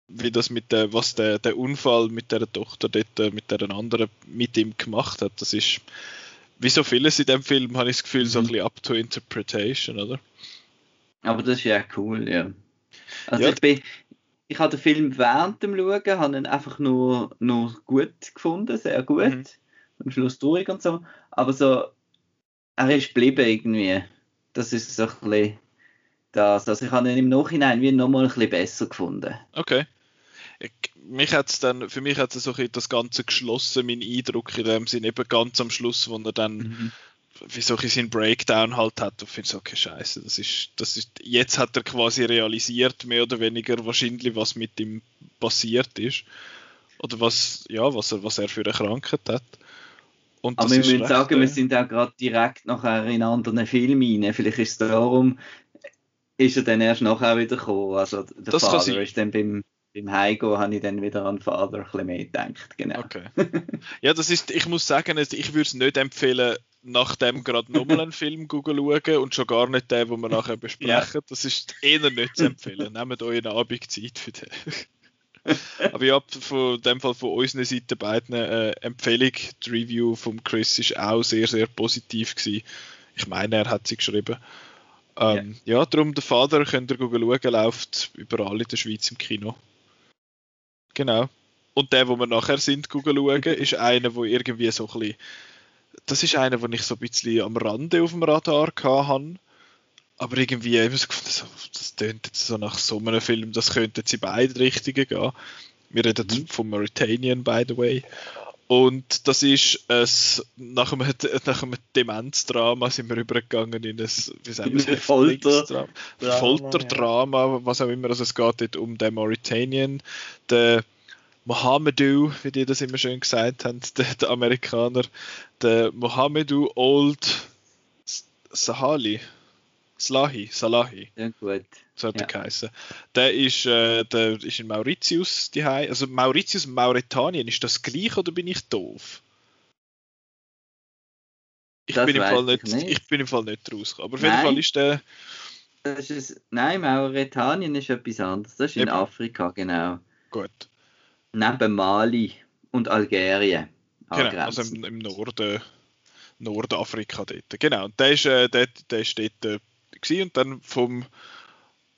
Speaker 1: wie das mit der, was der, der Unfall mit der Tochter dort, äh, mit der anderen mit ihm gemacht hat, das ist, wie so vieles in dem Film, habe ich das Gefühl, mhm. so ein mhm. bisschen up to interpretation, oder?
Speaker 2: Aber das ist ja cool, ja. Also ja. ich bin, ich habe den Film während dem Schauen habe ihn einfach nur, nur gut gefunden, sehr gut. Mhm. Am Schluss durch und so. Aber so, er ist geblieben irgendwie. Das ist so ein bisschen das. Also ich habe ihn im Nachhinein wie nochmal ein bisschen besser gefunden.
Speaker 1: Okay. Ich, mich hat's dann, für mich hat es so das Ganze geschlossen, mein Eindruck in dem Sinne, eben ganz am Schluss, wo er dann mhm wie so ein seinen Breakdown halt hat und finde so, okay, scheiße, das ist, das ist, jetzt hat er quasi realisiert, mehr oder weniger wahrscheinlich, was mit ihm passiert ist. Oder was, ja, was er, was er für eine Krankheit hat.
Speaker 2: Und Aber wir müssen recht, sagen, äh, wir sind auch gerade direkt nachher in anderen Filmen rein. Vielleicht ist es darum, ist er dann erst nachher wieder gekommen. Also der das Vater ist dann beim, beim Heimgehen habe ich dann wieder an Vater ein bisschen mehr gedacht. Genau.
Speaker 1: Okay. Ja, das ist, ich muss sagen, ich würde es nicht empfehlen, nach dem gerade nochmal einen Film schauen und schon gar nicht den, den wir nachher besprechen. Ja. Das ist eher nicht zu empfehlen. Nehmt euch eine Abendzeit für den. Aber ja, von dem Fall von unserer Seite beiden äh, Empfehlung. Die Review von Chris ist auch sehr, sehr positiv gewesen. Ich meine, er hat sie geschrieben. Ähm, ja. ja, darum der Vater könnt ihr schauen, läuft überall in der Schweiz im Kino. Genau. Und der, wo wir nachher sind, schauen, ist einer, wo irgendwie so ein bisschen. Das ist einer, den ich so ein bisschen am Rande auf dem Radar hatte. Aber irgendwie immer so gefunden, so, das tönt jetzt so nach so einem Film, das könnte jetzt in beide Richtungen gehen. Wir reden mhm. von Mauritanian, by the way. Und das ist es, nach einem, nach einem Demenzdrama sind wir übergegangen in ein, wie sagen wir Folter, Folterdrama, was auch immer. Also es geht dort um den Mauritanian, den Mohamedou, wie die das immer schön gesagt haben, der, der Amerikaner, der Mohamedou Old Sahali. Slahi, Salahi.
Speaker 2: Ja, gut.
Speaker 1: So hat ja. er geheißen. Der ist, äh, der ist in Mauritius die Also Mauritius und Mauretanien, ist das gleich oder bin ich doof? Ich, bin im, Fall nicht, nicht, ich bin im Fall nicht rausgekommen. Aber auf jeden Fall ist der.
Speaker 2: Das ist, nein, Mauretanien ist etwas anderes. Das ist in Eben. Afrika, genau.
Speaker 1: Gut.
Speaker 2: Neben Mali und Algerien.
Speaker 1: Genau, also im, im Norden. Nordafrika dort. Genau, und der ist, äh, der, der ist dort äh, gewesen und dann vom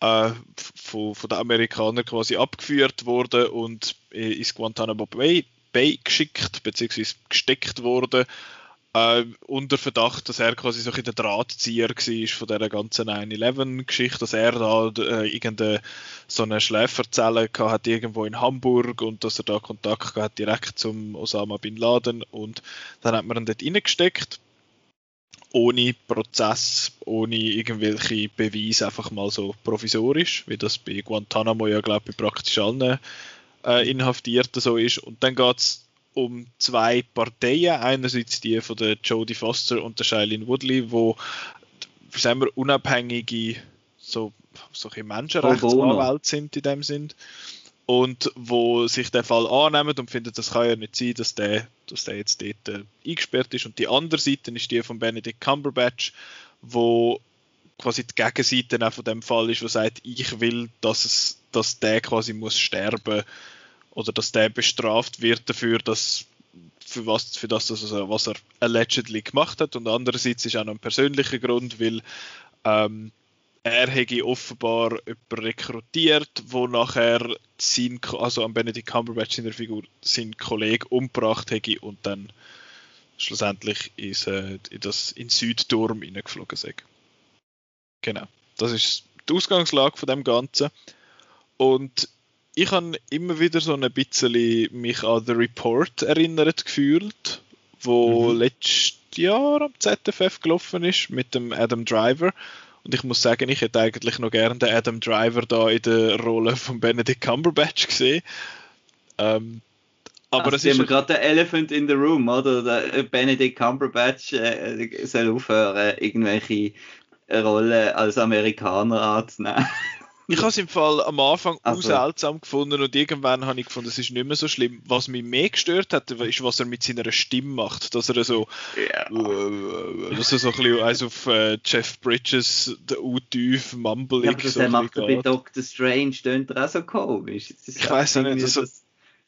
Speaker 1: äh, von, von den Amerikanern quasi abgeführt wurde und ins Guantanamo Bay, Bay geschickt bzw. gesteckt wurde äh, unter Verdacht, dass er quasi so ein der Drahtzieher war von dieser ganzen 9-11-Geschichte, dass er da äh, irgendeine so eine Schläferzelle hat irgendwo in Hamburg und dass er da Kontakt hat direkt zum Osama Bin Laden und dann hat man ihn dort reingesteckt ohne Prozess, ohne irgendwelche Beweise, einfach mal so provisorisch, wie das bei Guantanamo ja, glaube ich, bei praktisch allen äh, Inhaftierten so ist. Und dann geht es um zwei Parteien, einerseits die von der Jodie Foster und der Shailene Woodley, wo sagen wir, unabhängige so, solche Menschenrechtsanwälte sind in dem Sinn. Und wo sich der Fall annehmen und finden, das kann ja nicht sein, dass der, dass der jetzt dort äh, eingesperrt ist. Und die andere Seite ist die von Benedict Cumberbatch, wo quasi die Gegenseite auch von dem Fall ist, wo sagt, ich will, dass es, dass der quasi muss sterben oder dass der bestraft wird dafür, dass für was, für das, also, was er allegedly gemacht hat. Und andererseits ist auch noch ein persönlicher Grund, weil ähm, er hätte offenbar jemanden rekrutiert, wo nachher sein, also an Benedict Cumberbatch in der Figur seinen Kollegen umgebracht hätte und dann schlussendlich ins, äh, in das in Südturm hineingeflogen ist. Genau. Das ist die Ausgangslage von dem Ganzen. Und ich habe immer wieder so ein bisschen mich an The Report erinnert gefühlt, wo mhm. letztes Jahr am ZFF gelaufen ist mit dem Adam Driver und ich muss sagen, ich hätte eigentlich noch gerne den Adam Driver da in der Rolle von Benedict Cumberbatch gesehen. Ähm,
Speaker 2: aber also, es ist. gerade den Elephant in the Room, oder? Der Benedict Cumberbatch äh, soll aufhören, irgendwelche Rollen als Amerikaner anzunehmen.
Speaker 1: Ich habe es im Fall am Anfang also. seltsam gefunden und irgendwann habe ich gefunden, es ist nicht mehr so schlimm. Was mich mehr gestört hat, ist, was er mit seiner Stimme macht. Dass er so, yeah. äh, dass er so ein bisschen also auf äh, Jeff Bridges, der U-Tief, mumbling. Ja, aber
Speaker 2: das so macht er bei Doctor Strange, tönt er auch so komisch.
Speaker 1: Ich weiß auch nicht, also,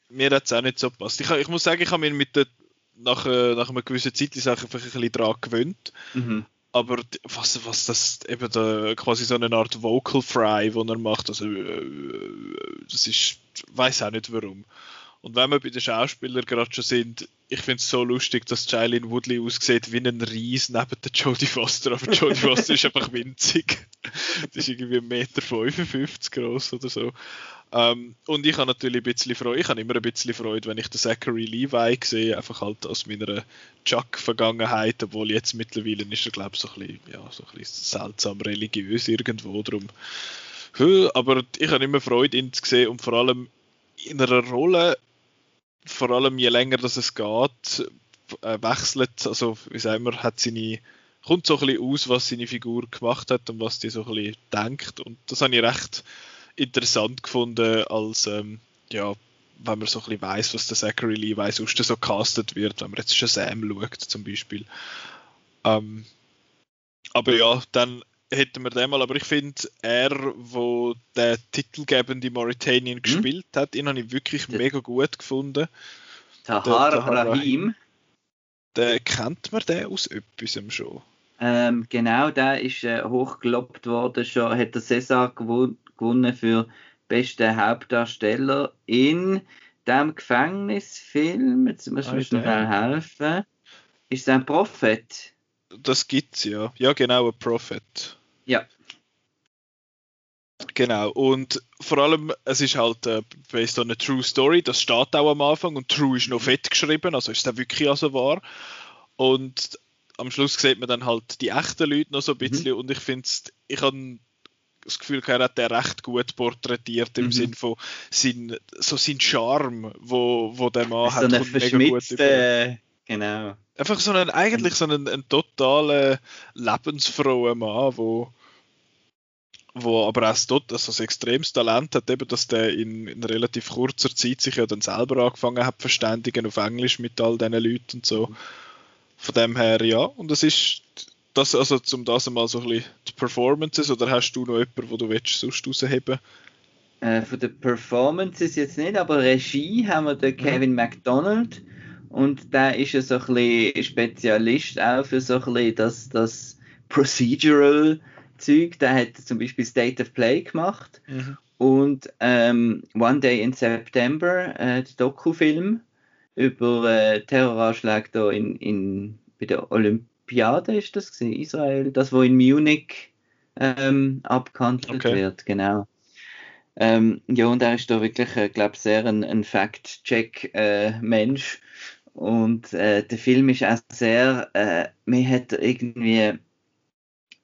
Speaker 1: mir hat es auch nicht so gepasst. Ich, ich, muss sagen, ich habe mir mit der, nach, äh, nach einer gewissen Zeit die Sache einfach ein bisschen daran gewöhnt. Mhm aber was, was das eben da, quasi so eine Art Vocal Fry, wo er macht, also äh, das ist, weiß auch nicht warum. Und wenn wir bei den Schauspielern gerade schon sind, ich finde es so lustig, dass Shailene Woodley aussieht wie ein Ries neben der Jodie Foster, aber Jodie Foster ist einfach winzig. Die ist irgendwie 1,55 Meter groß oder so. Ähm, und ich habe natürlich ein bisschen Freude, ich habe immer ein bisschen Freude, wenn ich den Zachary Levi sehe, einfach halt aus meiner Chuck-Vergangenheit, obwohl jetzt mittlerweile ist er, glaube ich, so ein bisschen, ja, so ein bisschen seltsam religiös irgendwo drum. Aber ich habe immer Freude, ihn zu sehen und vor allem in einer Rolle, vor allem je länger das es geht, äh, wechselt, also wie sagen wir, hat seine, kommt so ein bisschen aus, was seine Figur gemacht hat und was die so ein bisschen denkt. Und das habe ich recht interessant gefunden, als ähm, ja, wenn man so ein bisschen weiss, was der Zachary Levi sonst so castet wird, wenn man jetzt schon Sam schaut zum Beispiel. Ähm, aber ja, dann hätten wir den mal, aber ich finde, er, wo der titelgebende Mauritanian mhm. gespielt hat, ihn habe ich wirklich der, mega gut gefunden.
Speaker 2: Tahar, der, Tahar Rahim.
Speaker 1: Der kennt man den aus etwas schon.
Speaker 2: Ähm, genau, der ist äh, hochgelobt worden, schon hat der César gewonnen für beste Hauptdarsteller in dem Gefängnisfilm. Jetzt muss ich mir schnell helfen. Ist es ein Prophet?
Speaker 1: Das gibt's ja. Ja, genau, ein Prophet.
Speaker 2: Ja.
Speaker 1: Genau, und vor allem, es ist halt äh, based on a true story, das steht auch am Anfang und true ist noch fett geschrieben, also ist das wirklich also wahr. Und am Schluss sieht man dann halt die echten Leute noch so ein mhm. bisschen mhm. und ich finde ich habe das Gefühl, er hat den recht gut porträtiert im mhm. Sinn von sein, so sein Charme, wo, wo der Mann
Speaker 2: so hat. Eine verschmitzte, genau.
Speaker 1: Einfach so einen, eigentlich so einen, einen totalen lebensfrohen Mann, wo, wo aber auch dort also ein extremes Talent hat, eben, dass der in, in, relativ kurzer Zeit sich ja dann selber angefangen hat, verständigen auf Englisch mit all diesen Leuten und so. Von dem her, ja. Und es ist das, also zum das einmal so ein bisschen die Performances, oder hast du noch jemanden, wo du willst, sonst rausheben
Speaker 2: äh, Von den Performances jetzt nicht, aber Regie haben wir den Kevin mhm. McDonald und der ist ja so ein bisschen Spezialist auch für so ein bisschen das, das Procedural Zeug. Der hat zum Beispiel State of Play gemacht mhm. und ähm, One Day in September, äh, der Dokufilm über äh, Terroranschläge da in, in, bei der Olymp Olympiade ist das gewesen, Israel, das wo in Munich ähm, abgehandelt okay. wird, genau. Ähm, ja, und er ist da wirklich, äh, glaube sehr ein, ein Fact-Check-Mensch. Äh, und äh, der Film ist auch sehr, äh, mir hat irgendwie,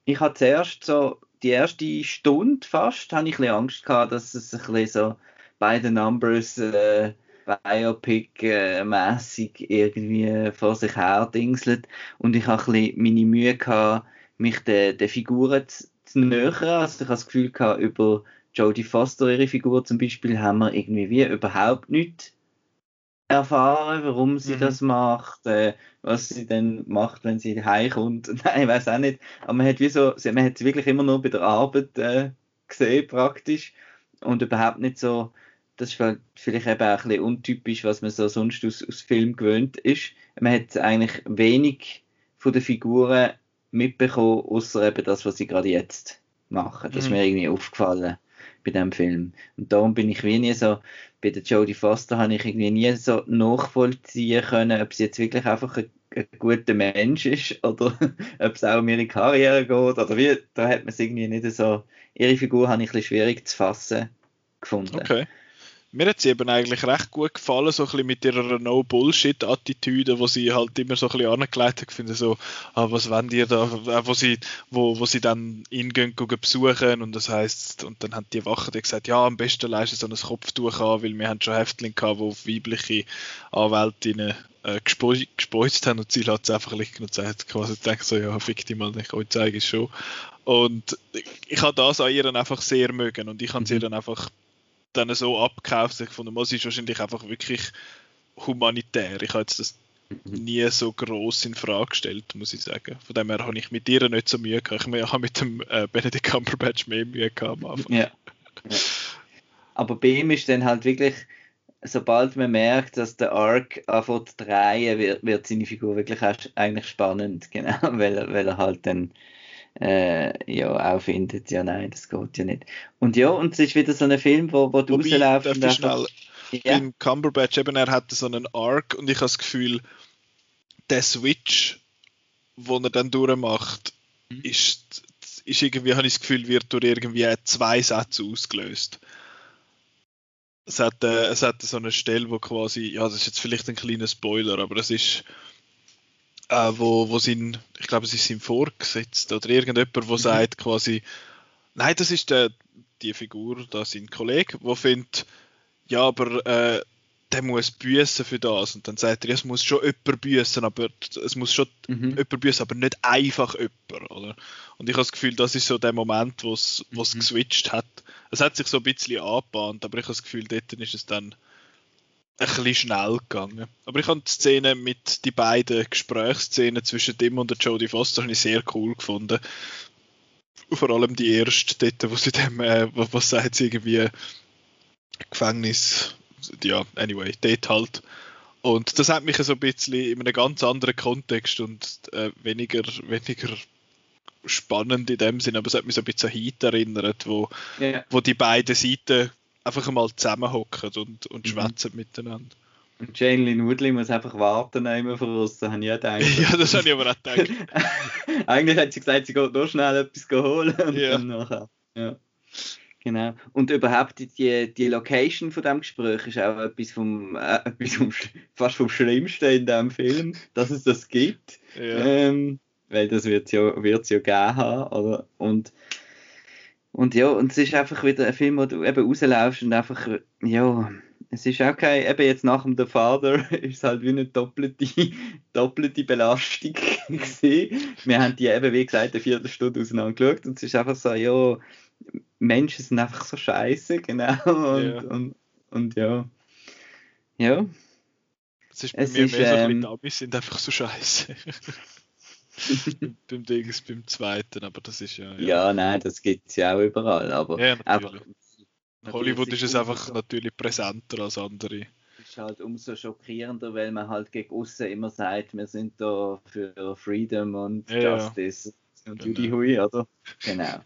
Speaker 2: ich hatte zuerst so, die erste Stunde fast, habe ich ein bisschen Angst gehabt, dass es ein bisschen so bei den Numbers äh, Biopic-mäßig irgendwie vor sich her dingselt. Und ich habe ein bisschen meine Mühe gehabt, mich den, den Figuren zu, zu nähern. Also ich habe das Gefühl gehabt, über Jodie Foster, ihre Figur zum Beispiel, haben wir irgendwie wie überhaupt nichts erfahren, warum sie mhm. das macht, äh, was sie dann macht, wenn sie heimkommt. Nein, ich weiß auch nicht. Aber man hat wie so, man hat sie wirklich immer nur bei der Arbeit äh, gesehen, praktisch. Und überhaupt nicht so das ist vielleicht eben auch ein bisschen untypisch, was man so sonst aus, aus Film gewöhnt ist. Man hat eigentlich wenig von den Figuren mitbekommen, außer eben das, was sie gerade jetzt machen. Das mhm. ist mir irgendwie aufgefallen bei dem Film. Und darum bin ich wie nie so, bei der Jodie Foster habe ich irgendwie nie so nachvollziehen können, ob sie jetzt wirklich einfach ein, ein guter Mensch ist oder ob es auch um ihre Karriere geht oder wie, da hat man es irgendwie nicht so, ihre Figur habe ich ein bisschen schwierig zu fassen gefunden.
Speaker 1: Okay mir hat sie eben eigentlich recht gut gefallen, so ein bisschen mit ihrer No-Bullshit-Attitüde, wo sie halt immer so ein bisschen angelegt hat, finde so, ah, was wollen die da, äh, wo sie, wo, wo sie dann ihn gehen, gehen besuchen und das heißt und dann haben die Wachen die gesagt, ja, am besten leisten so ein Kopftuch an, weil wir haben schon Häftlinge gehabt, die auf weibliche Anwältinnen äh, gespeuzt haben und sie hat es einfach liegen und sagt quasi denkt so, ja, fick die mal, ich euch zeige es schon. Und ich habe das an ihr einfach sehr mögen und ich habe mhm. sie dann einfach dann so abgekauft. Ich fand, es ist wahrscheinlich einfach wirklich humanitär. Ich habe jetzt das nie so groß in Frage gestellt, muss ich sagen. Von dem her habe ich mit ihr nicht so Mühe gehabt. Ich habe mit dem äh, Benedict Cumberbatch mehr Mühe gehabt am Anfang.
Speaker 2: Ja. ja. Aber bei ihm ist dann halt wirklich, sobald man merkt, dass der Arc anfängt zu drehen, wird, wird seine Figur wirklich eigentlich spannend, genau, weil, weil er halt dann äh, ja auch findet, ja nein, das geht ja nicht. Und ja, und es ist wieder so ein Film, wo, wo du
Speaker 1: rauslaufst. Darf schnell, ja. Beim Cumberbatch eben, er hat so einen Arc und ich habe das Gefühl, der Switch, wo er dann durchmacht, mhm. ist, ist irgendwie, habe ich das Gefühl, wird durch irgendwie zwei Sätze ausgelöst. Es hat, äh, es hat so eine Stelle, wo quasi, ja, das ist jetzt vielleicht ein kleiner Spoiler, aber es ist äh, wo, wo sein, ich glaube, es ist sein Vorgesetzter oder irgendjemand, der mhm. sagt quasi, nein, das ist der, die Figur, da sein Kollege, der findet, ja, aber äh, der muss büßen für das. Und dann sagt er, es muss schon jemand büßen, aber es muss schon mhm. jemand büßen, aber nicht einfach jemand, oder? Und ich habe das Gefühl, das ist so der Moment, wo es mhm. geswitcht hat. Es hat sich so ein bisschen angebahnt, aber ich habe das Gefühl, dort ist es dann ein bisschen schnell gegangen. Aber ich habe die Szene mit die beiden Gesprächsszenen zwischen dem und der Jodie Foster habe ich sehr cool gefunden. Vor allem die erste, dort, wo sie dem, äh, was sagt sie irgendwie, Gefängnis, ja, anyway, dort halt. Und das hat mich so ein bisschen in einem ganz anderen Kontext und äh, weniger, weniger spannend in dem Sinn, aber es hat mich so ein bisschen an Heat erinnert, wo, yeah. wo die beiden Seiten einfach einmal zusammenhocken und, und mhm. schwätzen miteinander.
Speaker 2: Und Jane Lynn Woodley muss einfach warten, immer voraus, habe ich gedacht.
Speaker 1: ja, das habe ich aber auch gedacht.
Speaker 2: Eigentlich hat sie gesagt, sie geht nur schnell etwas holen und ja. dann nachher. Ja. Genau. Und überhaupt die, die Location von dem Gespräch ist auch etwas vom, äh, etwas vom fast vom Schlimmsten in dem Film, dass es das gibt. Ja. Ähm, weil das wird es ja, wird's ja geben haben. Oder? Und und ja, und es ist einfach wieder ein Film, wo du eben rauslaufst und einfach, ja, es ist auch kein, eben jetzt nach dem The Father ist es halt wie eine doppelte, doppelte Belastung gesehen. Wir haben die eben, wie gesagt, eine Viertelstunde auseinander geschaut und es ist einfach so, ja, Menschen sind einfach so scheiße, genau, und, ja. Und, und, ja. Ja.
Speaker 1: Es ist bei es mir ist, mehr so ein bisschen, ähm, sind einfach so scheiße. beim Dings, beim zweiten, aber das ist ja.
Speaker 2: Ja, ja nein, das gibt es ja auch überall. Aber
Speaker 1: ja, einfach, Hollywood ist es einfach natürlich präsenter als andere.
Speaker 2: ist halt umso schockierender, weil man halt gegen außen immer sagt, wir sind da für Freedom und ja, Justice und Judy genau. Hui, oder? Genau.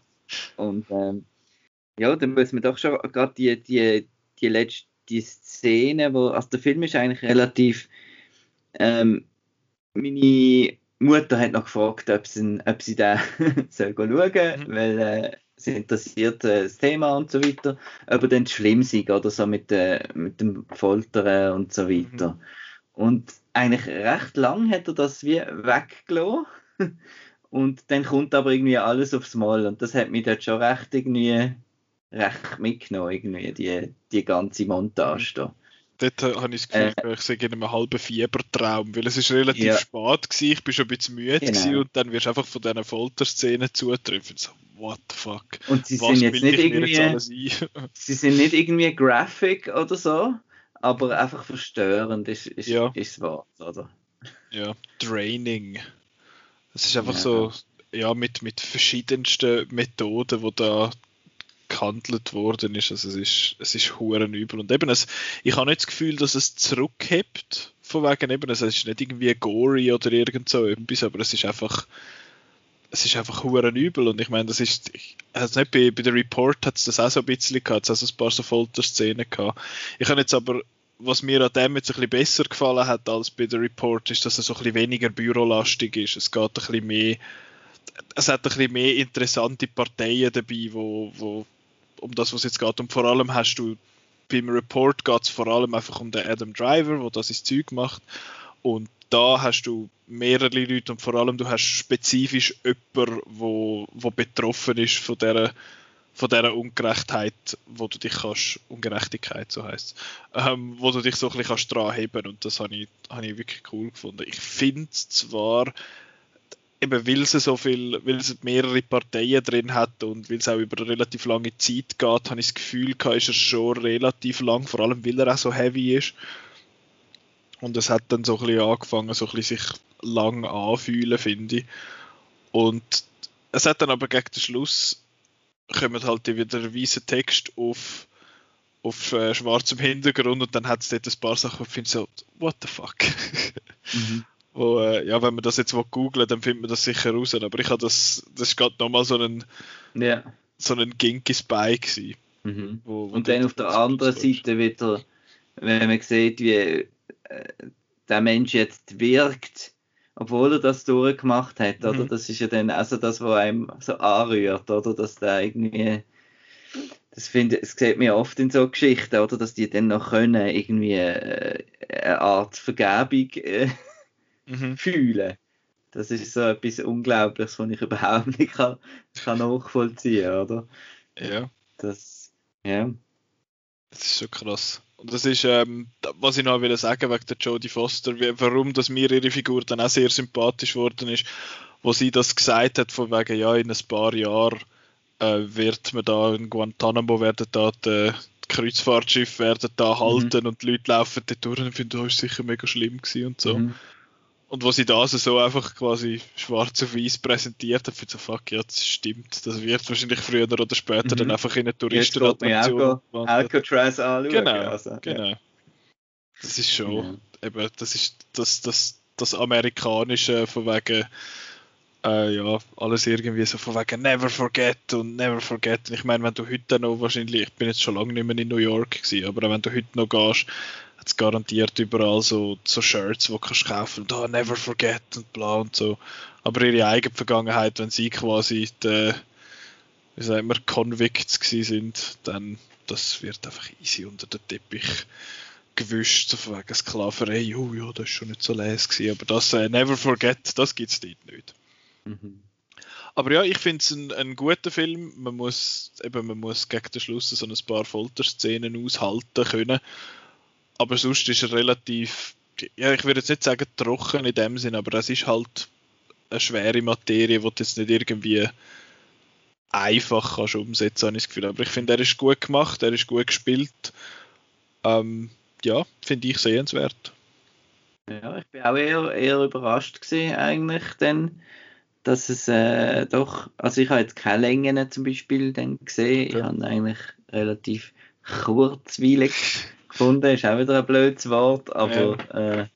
Speaker 2: Und ähm, ja, dann muss man doch schon gerade die, die, die letzte die Szene, wo, also der Film ist eigentlich relativ ähm, meine Mutter hat noch gefragt, ob sie, ob sie da soll schauen mhm. weil äh, sie interessiert äh, das Thema und so weiter, aber dann schlimm sei oder so mit, äh, mit dem Foltern und so weiter. Mhm. Und eigentlich recht lang hat er das wie weggelassen. und dann kommt aber irgendwie alles aufs Mal und das hat mich dort schon recht irgendwie recht mitgenommen, irgendwie, die, die ganze Montage mhm. da
Speaker 1: dort habe ich das Gefühl, äh, ich sage in einem halben Fiebertraum, weil es ist relativ ja. spät gewesen, ich bin schon ein bisschen müde genau. und dann wirst du einfach von diesen Folterszenen zugetroffen. So, what the fuck?
Speaker 2: Und sie sind jetzt nicht irgendwie, jetzt sie sind nicht irgendwie graphic oder so, aber einfach verstörend ist, ist, ja. ist das Wort, oder?
Speaker 1: Ja, draining. Es ist einfach ja. so, ja, mit, mit verschiedensten Methoden, wo da gehandelt worden ist. Also es ist, es ist übel. Und eben, es, ich habe nicht das Gefühl, dass es zurückhebt, von wegen eben, also es ist nicht irgendwie gory oder irgend so etwas, aber es ist einfach, es ist einfach huren übel. Und ich meine, das ist, also nicht bei, bei der Report hat es das auch so ein bisschen gehabt, es hat ein paar so Folterszenen gehabt. Ich habe jetzt aber was mir an dem jetzt ein bisschen besser gefallen hat als bei der Report, ist, dass es so ein bisschen weniger bürolastig ist. Es geht ein bisschen mehr, es hat ein bisschen mehr interessante Parteien dabei, wo, wo um das, was jetzt geht. Und vor allem hast du beim Report geht es vor allem einfach um den Adam Driver, der das ins Zeug macht. Und da hast du mehrere Leute und vor allem du hast spezifisch jemanden, wo, wo betroffen ist von dieser, von dieser Ungerechtheit, wo du dich kannst, Ungerechtigkeit so heißt, ähm, wo du dich so ein bisschen kannst dran heben und das habe ich, habe ich wirklich cool gefunden. Ich finde zwar, eben weil es so viel, weil es mehrere Parteien drin hat und weil es auch über eine relativ lange Zeit geht, habe ich das Gefühl gehabt, ist er schon relativ lang, vor allem weil er auch so heavy ist. Und es hat dann so ein bisschen angefangen, so ein bisschen sich lang anfühlen, finde ich. Und es hat dann aber gegen den Schluss kommt halt wieder weißer Text auf auf äh, schwarzem Hintergrund und dann hat es dort ein paar Sachen, wo ich so, what the fuck? Mhm. Wo, äh, ja, wenn man das jetzt googelt, dann findet man das sicher raus. Aber ich habe das, das ist gerade nochmal so ein,
Speaker 2: ja.
Speaker 1: so ein Ginky Spy gewesen.
Speaker 2: Mhm. Wo, wo Und dann auf der anderen Seite wieder, wenn man sieht, wie äh, der Mensch jetzt wirkt, obwohl er das durchgemacht hat, mhm. oder? Das ist ja dann also das, was einem so anrührt, oder? Dass der irgendwie, das finde es sieht mir oft in so Geschichten, oder? Dass die dann noch können, irgendwie äh, eine Art Vergebung äh, mhm. fühlen. Das ist so etwas Unglaubliches, was ich überhaupt nicht kann, kann nachvollziehen oder?
Speaker 1: Ja.
Speaker 2: Das, ja.
Speaker 1: Das ist schon krass. Und das ist, ähm, was ich noch will sagen wegen der Jodie Foster, wie, warum dass mir ihre Figur dann auch sehr sympathisch worden ist, wo sie das gesagt hat, von wegen, ja, in ein paar Jahren äh, wird man da in Guantanamo werden da die, die Kreuzfahrtschiffe werden da mhm. halten mhm. und die Leute laufen da durch und finden, oh, ist sicher mega schlimm gewesen und so. Mhm. Und wo sie das so einfach quasi schwarz auf weiß präsentiert hat, für so, fuck, ja, das stimmt. Das wird wahrscheinlich früher oder später mhm. dann einfach in eine Touristenattraktion.
Speaker 2: Alcatraz anschauen.
Speaker 1: Genau, also, genau. Ja. Das ist schon, ja. eben, das ist das, das, das Amerikanische von wegen, äh, ja, alles irgendwie so von wegen never forget und never forget. Und ich meine, wenn du heute noch wahrscheinlich, ich bin jetzt schon lange nicht mehr in New York gewesen, aber wenn du heute noch gehst, es garantiert überall so, so Shirts, die du kannst kaufen und oh, never forget und bla und so. Aber ihre eigene Vergangenheit, wenn sie quasi die, wie sagen wir, Convicts sind, dann das wird einfach easy unter den Teppich gewischt, so von wegen Sklaverei, oh ja, das ist schon nicht so les gewesen, aber das äh, Never Forget, das gibt es dort nicht. Mhm. Aber ja, ich finde es ein, ein, guter Film. Man muss, eben, man muss gegen den Schluss so ein paar Folterszenen aushalten können. Aber sonst ist er relativ, ja, ich würde jetzt nicht sagen trocken in dem Sinn, aber es ist halt eine schwere Materie, die du jetzt nicht irgendwie einfach kannst umsetzen, habe ich das Gefühl. Aber ich finde, er ist gut gemacht, er ist gut gespielt. Ähm, ja, finde ich sehenswert.
Speaker 2: Ja, ich bin auch eher, eher überrascht gewesen, eigentlich, denn dass es äh, doch, also ich habe jetzt keine Längen zum Beispiel dann gesehen, okay. ich habe eigentlich relativ kurzweilig gefunden, ist auch wieder ein blödes Wort, aber ja. äh,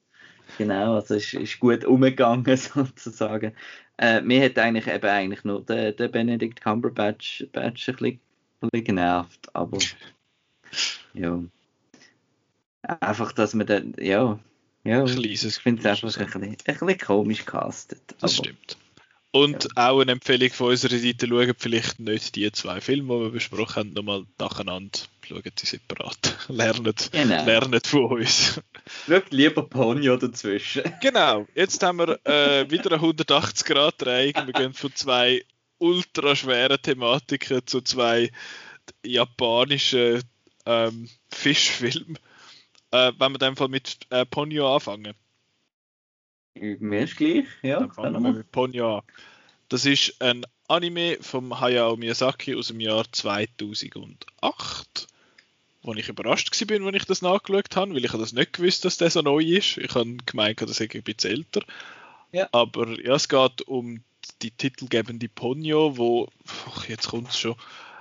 Speaker 2: genau, also es ist, ist gut umgegangen sozusagen. Äh, mir hat eigentlich eben eigentlich nur der, der Benedict Cumberbatch Batch ein, bisschen, ein bisschen genervt, aber ja. Einfach, dass man dann, ja, ja, ich finde es einfach ein bisschen, ein bisschen komisch castet.
Speaker 1: Das stimmt. Und ja. auch eine Empfehlung von unserer Seite, schauen vielleicht nicht die zwei Filme, die wir besprochen haben, nochmal nacheinander. Schauen sie separat. lernen, genau. lernen von uns.
Speaker 2: Schaut lieber Ponyo dazwischen.
Speaker 1: Genau. Jetzt haben wir äh, wieder eine 180-Grad-Drehung. Wir gehen von zwei ultra schweren Thematiken zu zwei japanischen ähm, Fischfilmen. Äh, wenn wir in dem Fall mit äh, Ponyo anfangen.
Speaker 2: Mir ist gleich, ja.
Speaker 1: Dann fangen wir mit Ponyo an. Das ist ein Anime vom Hayao Miyazaki aus dem Jahr 2008, wo ich überrascht war, als ich das nachgeschaut habe, weil ich das nicht gewusst dass der so neu ist. Ich habe gemeint, das ist ein bisschen älter. Ja. Aber ja, es geht um die titelgebende Ponyo, wo, ach, jetzt kommt es schon,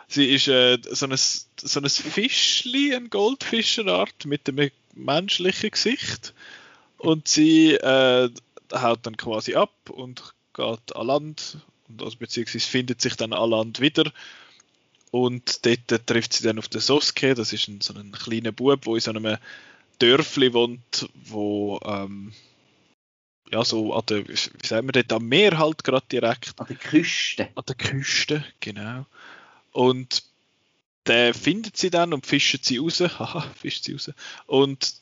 Speaker 1: sie ist äh, so, ein, so ein Fischli, ein Goldfischenart mit einem menschlichen Gesicht und sie äh, haut dann quasi ab und geht an Land, und also beziehungsweise findet sich dann an Land wieder. Und dort trifft sie dann auf den Soske, das ist ein, so ein kleiner Bub, der in so einem Dörfli wohnt, wo ähm, ja, so an der, wie sagen wir dort, am Meer halt gerade direkt.
Speaker 2: An der Küste.
Speaker 1: An der Küste, genau. Und der findet sie dann und fischt sie raus. Haha, fischt sie raus. Und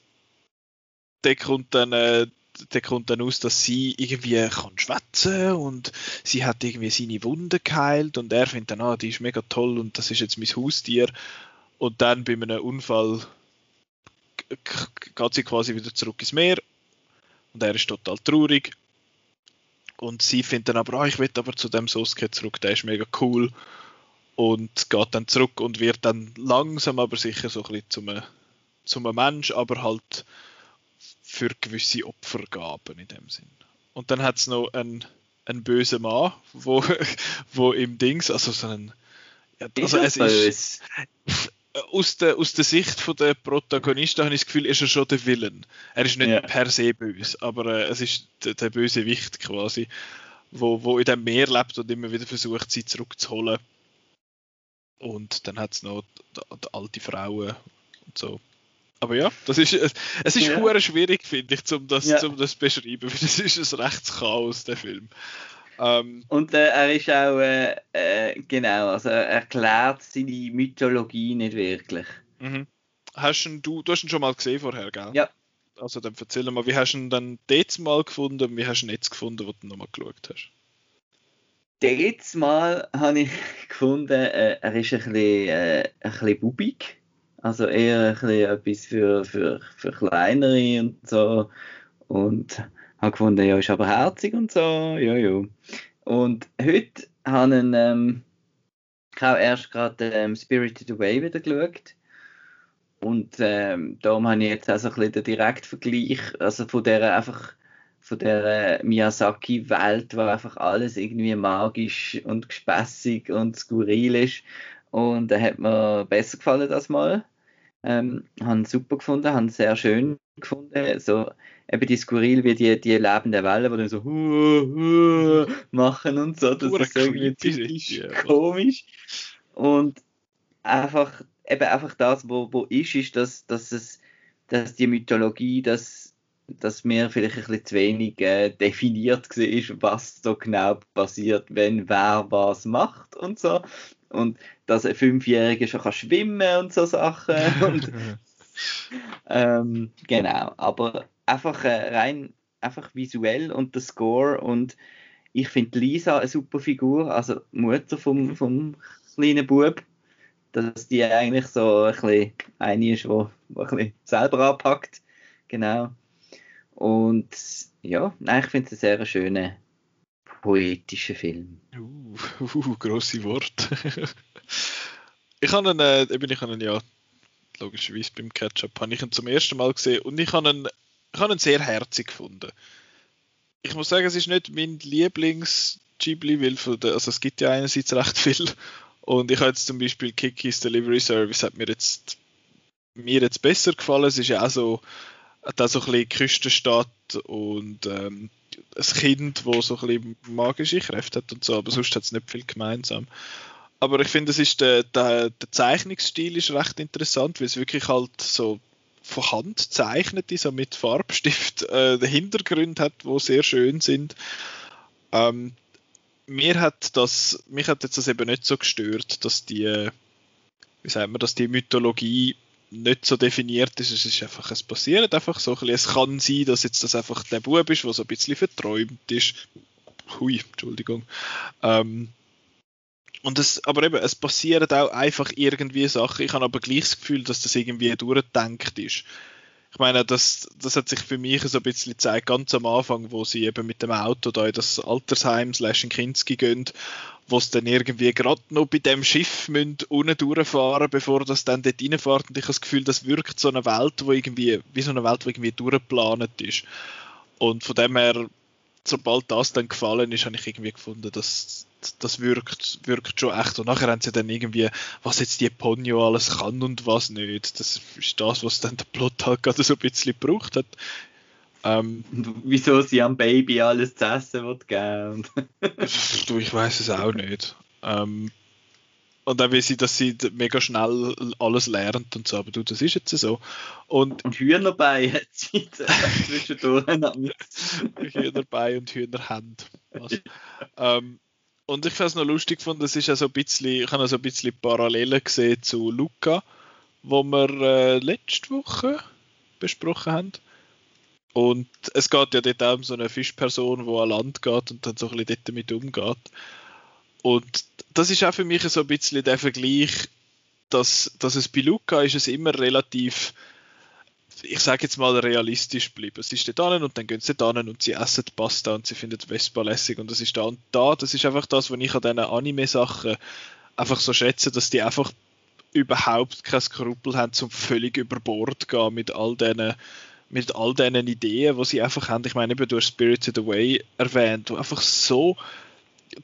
Speaker 1: der kommt dann äh, der kommt dann aus, dass sie irgendwie kann schwätzen und sie hat irgendwie seine Wunde geheilt und er findet dann, ah, die ist mega toll und das ist jetzt mein Haustier. Und dann bei einem Unfall geht sie quasi wieder zurück ins Meer und er ist total traurig. Und sie findet dann aber, ah, ich will aber zu dem Soske zurück, der ist mega cool. Und geht dann zurück und wird dann langsam aber sicher so ein bisschen zum, zum Mensch, aber halt für gewisse Opfergaben in dem Sinn. Und dann hat es noch einen, einen bösen Mann, wo, wo im Dings, also so ein ja, also es ist aus der, aus der Sicht von der Protagonisten habe ich das Gefühl, ist er schon der Villain. Er ist nicht ja. per se böse, aber äh, es ist der, der böse Wicht quasi, wo, wo in dem Meer lebt und immer wieder versucht, sie zurückzuholen. Und dann hat es noch die, die alte Frauen und so. Aber ja, das ist, es ist ja. schwierig, finde ich, um das, ja. um das beschreiben, weil das ist ein Rechtschaos, der Film.
Speaker 2: Ähm, und äh, er ist auch, äh, äh, genau, also er erklärt seine Mythologie nicht wirklich.
Speaker 1: Mhm. Hast du, du hast ihn schon mal gesehen vorher, gell?
Speaker 2: Ja.
Speaker 1: Also dann erzähl mal, wie hast du ihn dann jetzt mal gefunden und wie hast du ihn jetzt gefunden, wo du nochmal geschaut hast?
Speaker 2: Jetzt mal habe ich gefunden, äh, er ist ein bisschen, äh, ein bisschen bubig Also eher ein etwas für, für, für kleinere und so. Und habe gefunden, ja, ist aber herzig und so, ja, ja. Und heute habe ich, ähm, ich habe erst gerade ähm, Spirited Away wieder geschaut. Und ähm, darum habe ich jetzt auch so ein bisschen den Direktvergleich, also von der einfach von der Miyazaki-Welt, wo einfach alles irgendwie magisch und gespässig und skurril ist. Und da hat mir besser gefallen das mal. Ähm, haben super gefunden, haben sehr schön gefunden. So eben die skurril wie die, die lebenden Wellen, die dann so hu, hu, machen und so. Das ist irgendwie ziemlich komisch. Und einfach, eben einfach das, wo, wo ist, ist, dass, dass es, dass die Mythologie, dass, dass mir vielleicht ein bisschen zu wenig äh, definiert war, was so genau passiert, wenn wer was macht und so. Und dass ein Fünfjähriger schon kann schwimmen und so Sachen. Und, ähm, genau, aber einfach äh, rein einfach visuell und der Score. Und ich finde Lisa eine super Figur, also Mutter vom, vom kleinen Bub, dass die eigentlich so ein bisschen eine ist, die ein bisschen selber anpackt, genau. Und ja, nein, ich finde es ein sehr schöner poetischer Film.
Speaker 1: Uh, uh grosse Worte. ich habe ihn, äh, eben, ich habe ihn ja logischerweise beim Ketchup habe ich ihn zum ersten Mal gesehen und ich habe ihn ich habe ihn sehr herzig gefunden. Ich muss sagen, es ist nicht mein Lieblings Ghibli, weil von der, also es gibt ja einerseits recht viel und ich habe jetzt zum Beispiel Kikis Delivery Service hat mir jetzt mir jetzt besser gefallen. Es ist ja auch so, auch so ein bisschen Küstenstadt und ähm, ein Kind, wo so ein bisschen magische Kräfte hat und so, aber sonst hat es nicht viel gemeinsam. Aber ich finde, ist der, der, der Zeichnungsstil ist recht interessant, weil es wirklich halt so von Hand zeichnet, so mit Farbstift äh, Hintergründe hat, wo sehr schön sind. Ähm, mir hat das, mich hat jetzt das eben nicht so gestört, dass die, wie sagt man, dass die Mythologie nicht so definiert ist. Es ist einfach, es passiert einfach so ein bisschen. Es kann sein, dass jetzt das einfach der Bub ist, der so ein bisschen verträumt ist. Hui, Entschuldigung. Ähm, und es, aber eben, es passieren auch einfach irgendwie Sachen. Ich habe aber gleich das Gefühl, dass das irgendwie durchdenkt ist. Ich meine, das, das hat sich für mich so ein bisschen gezeigt, ganz am Anfang, wo sie eben mit dem Auto da in das Altersheim slash in Kinski gehen, wo es dann irgendwie gerade noch bei dem Schiff müssen unten durchfahren, bevor das dann dort reinfährt. Und ich habe das Gefühl, das wirkt so eine Welt, wo irgendwie, wie so eine Welt, die irgendwie durchgeplant ist. Und von dem her, sobald das dann gefallen ist, habe ich irgendwie gefunden, dass das wirkt, wirkt schon echt. Und nachher haben sie dann irgendwie, was jetzt die Ponyo alles kann und was nicht. Das ist das, was dann der Plot halt gerade so ein bisschen gebraucht hat.
Speaker 2: Ähm, Wieso sie am Baby alles zu essen wird geben?
Speaker 1: du, ich weiß es auch nicht. Ähm, und dann will sie, dass sie mega schnell alles lernt und so, aber du, das ist jetzt so. Und,
Speaker 2: und Hühnerbein hat sie zwischendurch.
Speaker 1: Hühnerbein und Hühnerhand. ähm, und ich fand es noch lustig gefunden, das ist ja ein bisschen, ich habe so ein bisschen Parallelen gesehen zu Luca, wo wir äh, letzte Woche besprochen haben. Und es geht ja dort auch um so eine Fischperson, die an Land geht und dann so ein bisschen damit umgeht. Und das ist auch für mich so ein bisschen der Vergleich, dass, dass es bei Luca ist es immer relativ ich sage jetzt mal realistisch bleiben. Sie steht da und dann gehen sie da und sie essen Pasta und sie finden Vespa lässig und das ist da und da. Das ist einfach das, was ich an diesen Anime-Sachen einfach so schätze, dass die einfach überhaupt kein Skrupel haben, zum völlig über Bord zu gehen mit all diesen mit all diesen Ideen, die sie einfach haben. Ich meine, du hast Spirited Away erwähnt, wo einfach so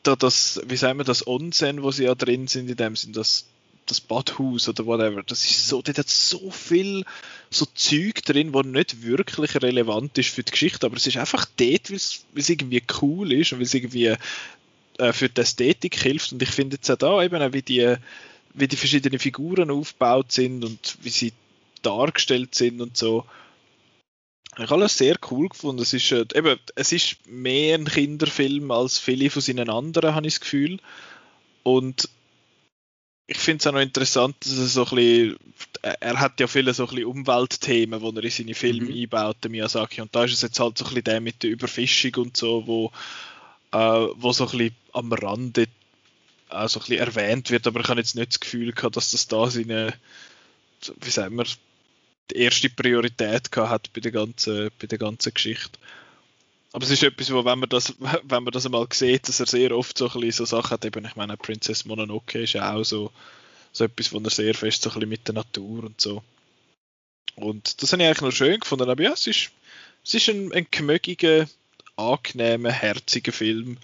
Speaker 1: da das, wie sagen wir, das Onsen, wo sie ja drin sind, in dem sind das das Badhaus oder whatever. Das ist so, dort hat so viel so Zeug drin, wo nicht wirklich relevant ist für die Geschichte, aber es ist einfach dort, weil es irgendwie cool ist und weil es irgendwie äh, für die Ästhetik hilft. Und ich finde jetzt auch da eben wie die, wie die verschiedenen Figuren aufgebaut sind und wie sie dargestellt sind und so. Ich habe alles sehr cool gefunden. Es ist, äh, eben, es ist mehr ein Kinderfilm als viele von seinen anderen, habe ich das Gefühl. Und ich finde es auch noch interessant, dass er so ein bisschen, er hat ja viele so ein bisschen Umweltthemen, die er in seine Filme mhm. einbaut, der Miyazaki, und da ist es jetzt halt so ein bisschen der mit der Überfischung und so, wo, äh, wo so ein bisschen am Rande äh, so ein bisschen erwähnt wird, aber ich habe jetzt nicht das Gefühl gehabt, dass das da seine, wie sagen wir, die erste Priorität gehabt hat bei der ganzen, bei der ganzen Geschichte. Aber es ist etwas, wo, wenn man das, wenn man das einmal sieht, dass er sehr oft so, ein so Sachen hat, eben, ich meine, Princess Mononoke ist ja auch so, so etwas, wo er sehr fest so ein bisschen mit der Natur und so. Und das habe ich eigentlich noch schön gefunden, aber ja, es ist, es ist ein, ein gemögiger, angenehmer, herziger Film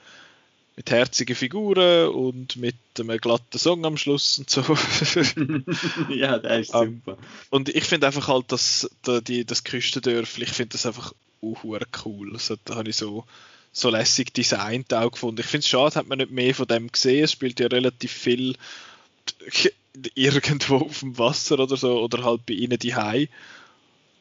Speaker 1: mit herzigen Figuren und mit einem glatten Song am Schluss und so.
Speaker 2: ja, der ist ähm, super.
Speaker 1: und ich finde einfach halt, dass die, das Küstendörfli, ich finde das einfach auch cool. Also, da habe ich so, so lässig designt auch gefunden. Ich finde es schade, hat man nicht mehr von dem gesehen. Es spielt ja relativ viel irgendwo auf dem Wasser oder so oder halt bei ihnen die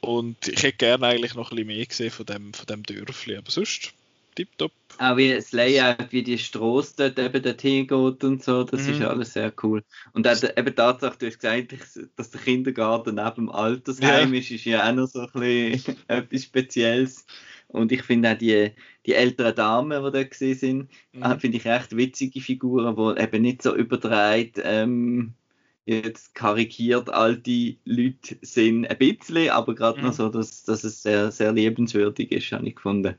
Speaker 1: Und ich hätte gerne eigentlich noch ein bisschen mehr gesehen von dem, von dem Dörfli, aber sonst tipptopp.
Speaker 2: Auch wie das Layout, wie die Straße dort eben dorthin geht und so, das mhm. ist alles sehr cool. Und auch, eben Tatsache, du hast gesagt, dass der Kindergarten neben dem Altersheim ja. ist, ist ja auch noch so ein bisschen etwas Spezielles. Und ich finde auch die, die älteren Damen, die da gesehen sind, mhm. finde ich echt witzige Figuren, die eben nicht so übertreibt, ähm, jetzt karikiert alte Leute sind ein bisschen, aber gerade mhm. noch so, dass, dass es sehr, sehr liebenswürdig ist, habe ich gefunden.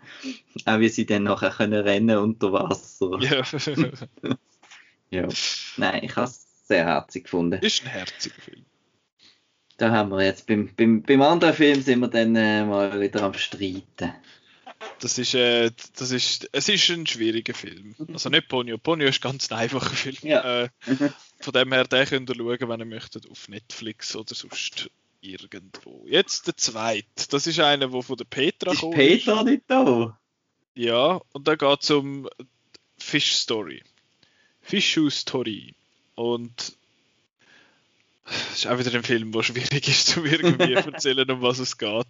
Speaker 2: Auch wie sie dann nachher können rennen unter Wasser. Ja. ja. Nein, ich habe es sehr herzig gefunden.
Speaker 1: Ist ein herziger Film.
Speaker 2: Da haben wir jetzt beim, beim, beim anderen Film sind wir dann äh, mal wieder am Streiten.
Speaker 1: Das ist, äh, das ist, es ist ein schwieriger Film. Also nicht Ponyo. Ponyo ist ganz ein einfacher Film. Ja. Äh, von dem her, den könnt ihr schauen, wenn ihr möchtet, auf Netflix oder sonst irgendwo. Jetzt der zweite. Das ist einer, der von der Petra
Speaker 2: ist kommt. Petra nicht da?
Speaker 1: Ja, und da geht es um Fish Story. Fish Shoe Story. Und das ist auch wieder ein Film, der schwierig ist zu irgendwie erzählen, um was es geht.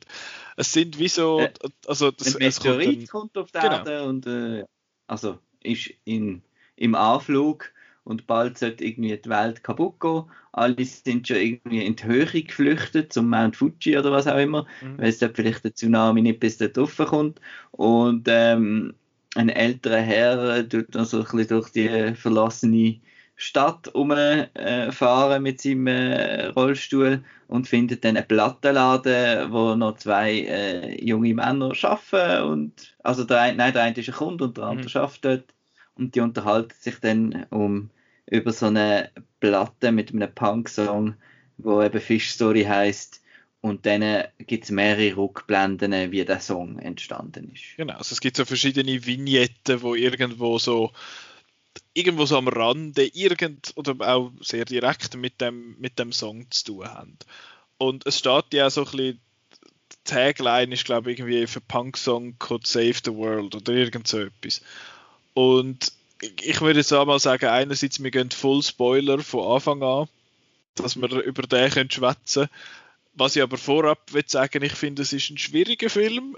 Speaker 1: Es sind wie so, äh, also
Speaker 2: das, ein Meteorit kommt, kommt, auf die genau. Erde und äh, also ist in, im Anflug und bald sollte irgendwie die Welt kaputt gehen. Alle sind schon irgendwie in die Höhe geflüchtet, zum Mount Fuji oder was auch immer, mhm. weil es dort vielleicht der Tsunami nicht bis dort rauf kommt. Und ähm, ein älterer Herr tut dann so ein bisschen durch die verlassene Stadt umfahren mit seinem äh, Rollstuhl und findet dann einen Plattenladen, wo noch zwei äh, junge Männer arbeiten und also der eine, nein, der eine ist ein Kunde und der andere mhm. arbeitet dort und die unterhalten sich dann um über so eine Platte mit einem Punk-Song, wo eben Fish Story heißt und dann gibt es mehrere Rückblenden, wie der Song entstanden ist.
Speaker 1: Genau, also es gibt so verschiedene Vignetten, wo irgendwo so irgendwo so am Rande irgend oder auch sehr direkt mit dem, mit dem Song zu tun haben. Und es steht ja so ein bisschen, die Tagline ist glaube ich irgendwie für Punk-Song Could Save the World oder irgend so etwas. Und ich würde jetzt einmal sagen, einerseits, wir gehen Full Spoiler von Anfang an, dass wir über den können schwätzen Was ich aber vorab will sagen, ich finde, es ist ein schwieriger Film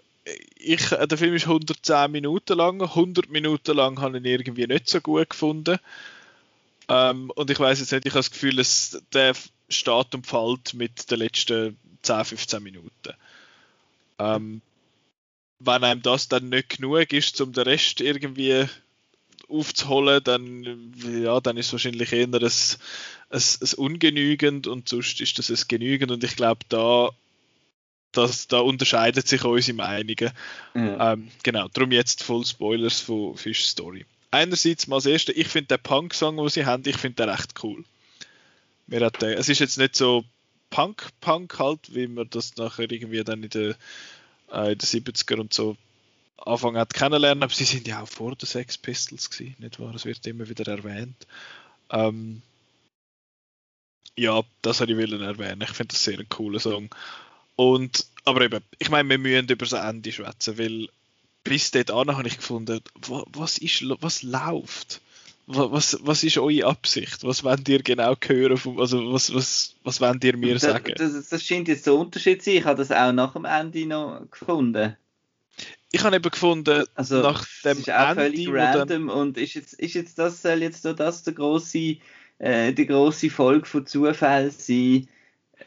Speaker 1: ich, äh, der Film ist 110 Minuten lang. 100 Minuten lang habe ich ihn irgendwie nicht so gut gefunden. Ähm, und ich weiß jetzt nicht, ich habe das Gefühl, dass der steht und fällt mit den letzten 10, 15 Minuten. Ähm, wenn einem das dann nicht genug ist, um den Rest irgendwie aufzuholen, dann, ja, dann ist es wahrscheinlich eher ein, ein, ein ungenügend und sonst ist das ein genügend und ich glaube, da das, da unterscheidet sich unsere Meinungen. Ja. Ähm, genau, darum jetzt voll Spoilers von Fish Story. Einerseits mal das erste, ich finde den Punk-Song, den sie haben, ich finde den recht cool. Mir hat der, es ist jetzt nicht so Punk-Punk halt, wie man das nachher irgendwie dann in den, äh, in den 70er und so anfangen hat kennenlernen, aber sie sind ja auch vor den Sex Pistols gewesen, nicht wahr? Es wird immer wieder erwähnt. Ähm, ja, das habe ich wollen erwähnen. Ich finde das sehr ein cooler Song. Und, aber eben, ich meine, wir müssen über das Ende schwätzen, weil bis dort an habe ich gefunden, was, ist, was läuft? Was, was ist eure Absicht? Was wollt ihr genau hören? Vom, also was, was, was wollt ihr mir sagen?
Speaker 2: Das, das, das scheint jetzt so ein Unterschied zu sein. Ich habe das auch nach dem Ende noch gefunden.
Speaker 1: Ich habe eben gefunden,
Speaker 2: also, nach dem ist auch Ende, völlig random dann, und ist jetzt, ist jetzt das soll jetzt so das der große, äh, die große Folge von Zufällen sein,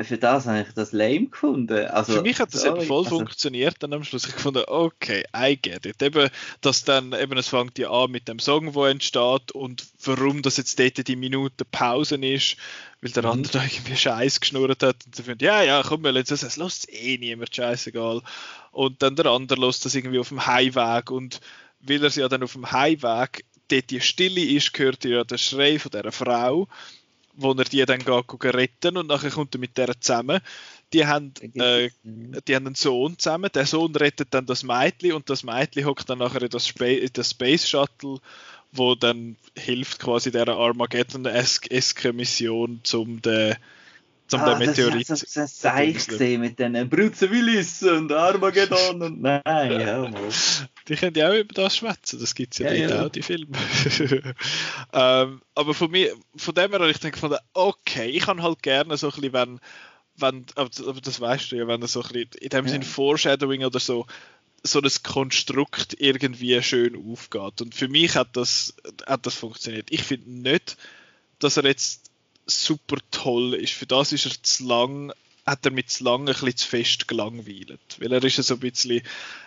Speaker 2: für das habe ich das lame gefunden. Also,
Speaker 1: für mich hat das sorry, eben voll also, funktioniert dann am Schluss. Ich fand, okay, I get it. Eben, dass dann eben, es fängt ja an mit dem Song, der entsteht und warum das jetzt dort die Minute Pause ist, weil der mhm. andere da irgendwie Scheiß geschnurrt hat und sie findet, ja, ja, komm, wir lassen es, lässt eh niemand, scheißegal. Und dann der andere lässt das irgendwie auf dem Heimweg und weil er ja dann auf dem Heimweg dort die Stille ist, hört ja der Schrei von dieser Frau wo er die dann geht, retten und nachher kommt er mit der zusammen. Die haben, äh, die haben einen Sohn zusammen, der Sohn rettet dann das Mädchen und das Mädchen hockt dann nachher in das, Spa das Space Shuttle, wo dann hilft quasi der Armageddon-eske Mission zum den
Speaker 2: zum ah, Meteorit. Das ist so ein Seich gesehen mit den Bruce Willis und Armageddon und nein, ja mal.
Speaker 1: Die können ja auch über das schwätzen, das gibt es ja, ja, ja. auch, die Filme. ähm, aber von mir, von dem her habe ich gedacht, okay, ich kann halt gerne so ein bisschen, wenn, wenn aber, das weißt du ja, wenn er so ein bisschen, in dem ja. Sinn Foreshadowing oder so, so ein Konstrukt irgendwie schön aufgeht. Und für mich hat das, hat das funktioniert. Ich finde nicht, dass er jetzt super toll ist. Für das ist er zu lang, hat er mit zu lang ein bisschen zu fest gelangweilt. Weil er ist ja so ein bisschen,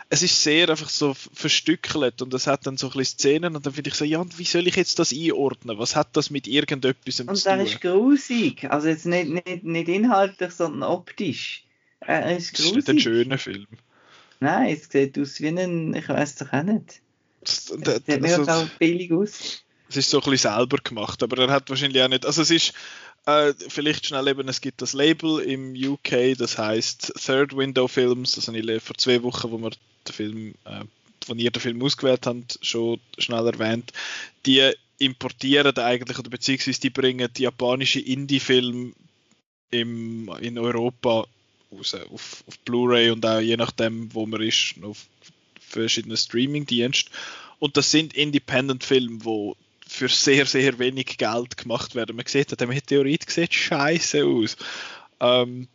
Speaker 1: es ist sehr einfach so verstückelt und es hat dann so ein bisschen Szenen und dann finde ich so, ja, wie soll ich jetzt das einordnen? Was hat das mit irgendetwas
Speaker 2: zu tun? Und er ist grusig, also jetzt nicht, nicht, nicht inhaltlich, sondern optisch. Er ist grusig. Das ist nicht
Speaker 1: ein schöner Film.
Speaker 2: Nein, es sieht aus wie ein, ich weiß doch auch nicht. Das, das, das sieht mir also, auch billig aus.
Speaker 1: Es ist so ein bisschen selber gemacht, aber er hat wahrscheinlich auch nicht. Also es ist äh, vielleicht schnell eben, es gibt das Label im UK, das heißt Third Window Films. Das habe ich vor zwei Wochen, wo wir den Film, äh, von ihr den Film ausgewählt haben, schon schnell erwähnt. Die importieren eigentlich oder beziehungsweise die bringen die japanische Indie-Film in Europa raus, auf, auf Blu-ray und auch je nachdem, wo man ist, auf verschiedenen Streaming-Diensten. Und das sind Independent-Filme, wo für sehr, sehr wenig Geld gemacht werden. Man sieht, der Meteorit sieht scheiße aus. Ähm,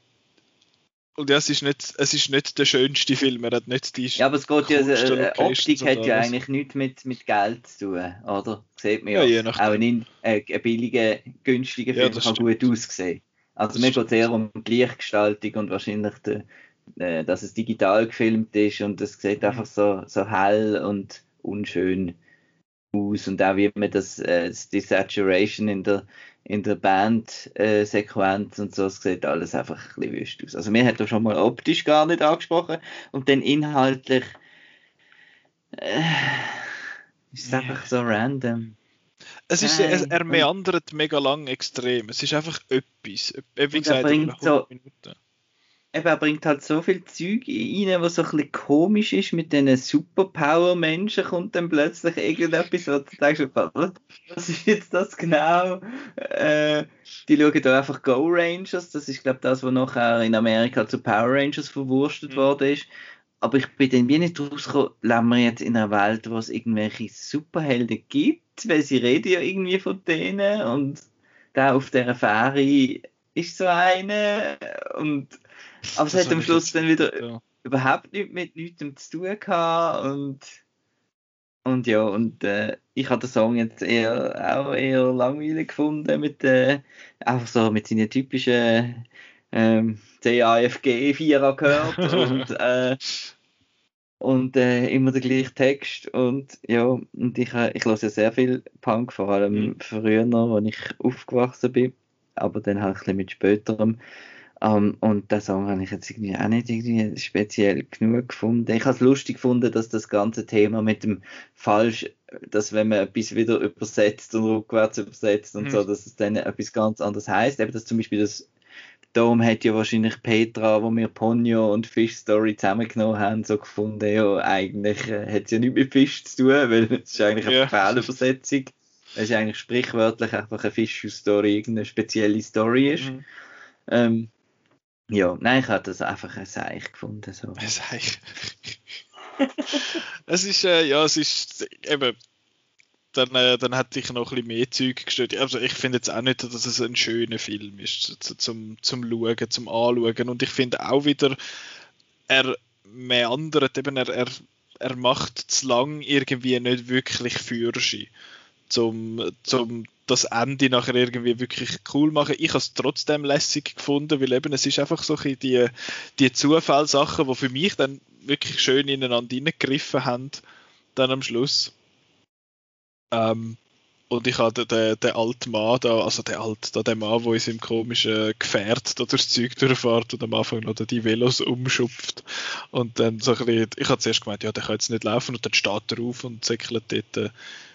Speaker 1: und ja, es ist, nicht, es ist nicht der schönste Film, er hat nicht die
Speaker 2: Ja, aber es geht ja, äh, Optik hat ja eigentlich nichts mit, mit Geld zu tun, oder? Sieht man ja. ja auch ein, äh, ein billiger, günstiger Film ja, kann gut aussehen. Also das mir geht es eher um die Lichtgestaltung und wahrscheinlich, die, äh, dass es digital gefilmt ist und es sieht mhm. einfach so, so hell und unschön aus und auch wie man das, äh, die Saturation in der, in der Band-Sequenz äh, und so, es sieht alles einfach ein bisschen wüst aus. Also mir hat er schon mal optisch gar nicht angesprochen und dann inhaltlich äh, ist es einfach so random.
Speaker 1: Es ist, Nein. er, er meandert mega lang extrem. Es ist einfach etwas. Wie gesagt,
Speaker 2: bringt so, Minuten eben, er bringt halt so viel Zeug rein, was so ein bisschen komisch ist mit diesen Superpower-Menschen, kommt dann plötzlich irgendetwas, wo du denkst, was ist jetzt das genau? Äh, die schauen da einfach Go Rangers, das ist, glaube ich, das, was nachher in Amerika zu Power Rangers verwurstet mhm. worden ist. Aber ich bin dann wie nicht rausgekommen, leben wir jetzt in einer Welt, wo es irgendwelche Superhelden gibt, weil sie reden ja irgendwie von denen und da auf dieser Fähre ist so eine und aber es hat am Schluss dann wieder ja. überhaupt nichts mit nichts zu tun gehabt und und ja, und äh, ich habe den Song jetzt eher auch eher langweilig gefunden mit äh, einfach so mit seinen typischen ähm, CAFG 4 gehört und äh, und äh, immer der gleiche Text und ja und ich äh, ich höre ja sehr viel Punk vor allem mhm. früher noch, als ich aufgewachsen bin aber dann halt ein bisschen mit späterem um, ähm, und den Song habe ich jetzt irgendwie auch nicht irgendwie speziell genug gefunden. Ich habe es lustig gefunden, dass das ganze Thema mit dem Falsch, dass wenn man etwas wieder übersetzt und rückwärts übersetzt und mhm. so, dass es dann etwas ganz anderes heißt. Eben, dass zum Beispiel das Darum hat ja wahrscheinlich Petra, wo wir Ponyo und Fish Story zusammengenommen haben, so gefunden, ja, eigentlich äh, hat es ja nichts mit Fisch zu tun, weil es ist eigentlich eine Fehlübersetzung. Es ist eigentlich sprichwörtlich einfach eine Fish Story, irgendeine spezielle Story ist. Mhm. Ähm, ja, nein, ich habe das einfach ein Seich gefunden. So.
Speaker 1: Ein Seich. es ist, äh, ja, es ist eben, dann, äh, dann hätte ich noch ein bisschen mehr Zeug gestört. Also ich finde jetzt auch nicht, dass es ein schöner Film ist zum, zum Schauen, zum Anschauen. Und ich finde auch wieder, er meandert, eben er, er, er macht zu lang irgendwie nicht wirklich Fürschi, zum, zum das Ende nachher irgendwie wirklich cool machen. Ich habe es trotzdem lässig gefunden, weil eben es ist einfach so ein die, die Zufallssachen, die für mich dann wirklich schön ineinander hineingegriffen haben, dann am Schluss. Ähm, und ich habe den, den alten Mann da, also den alten, der Mann, der in seinem komischen Gefährt da durchs Zeug durchfährt und am Anfang noch die Velos umschupft. Und dann so ein bisschen, ich habe zuerst gemeint, ja, der kann jetzt nicht laufen und dann steht er auf und säckelt dort.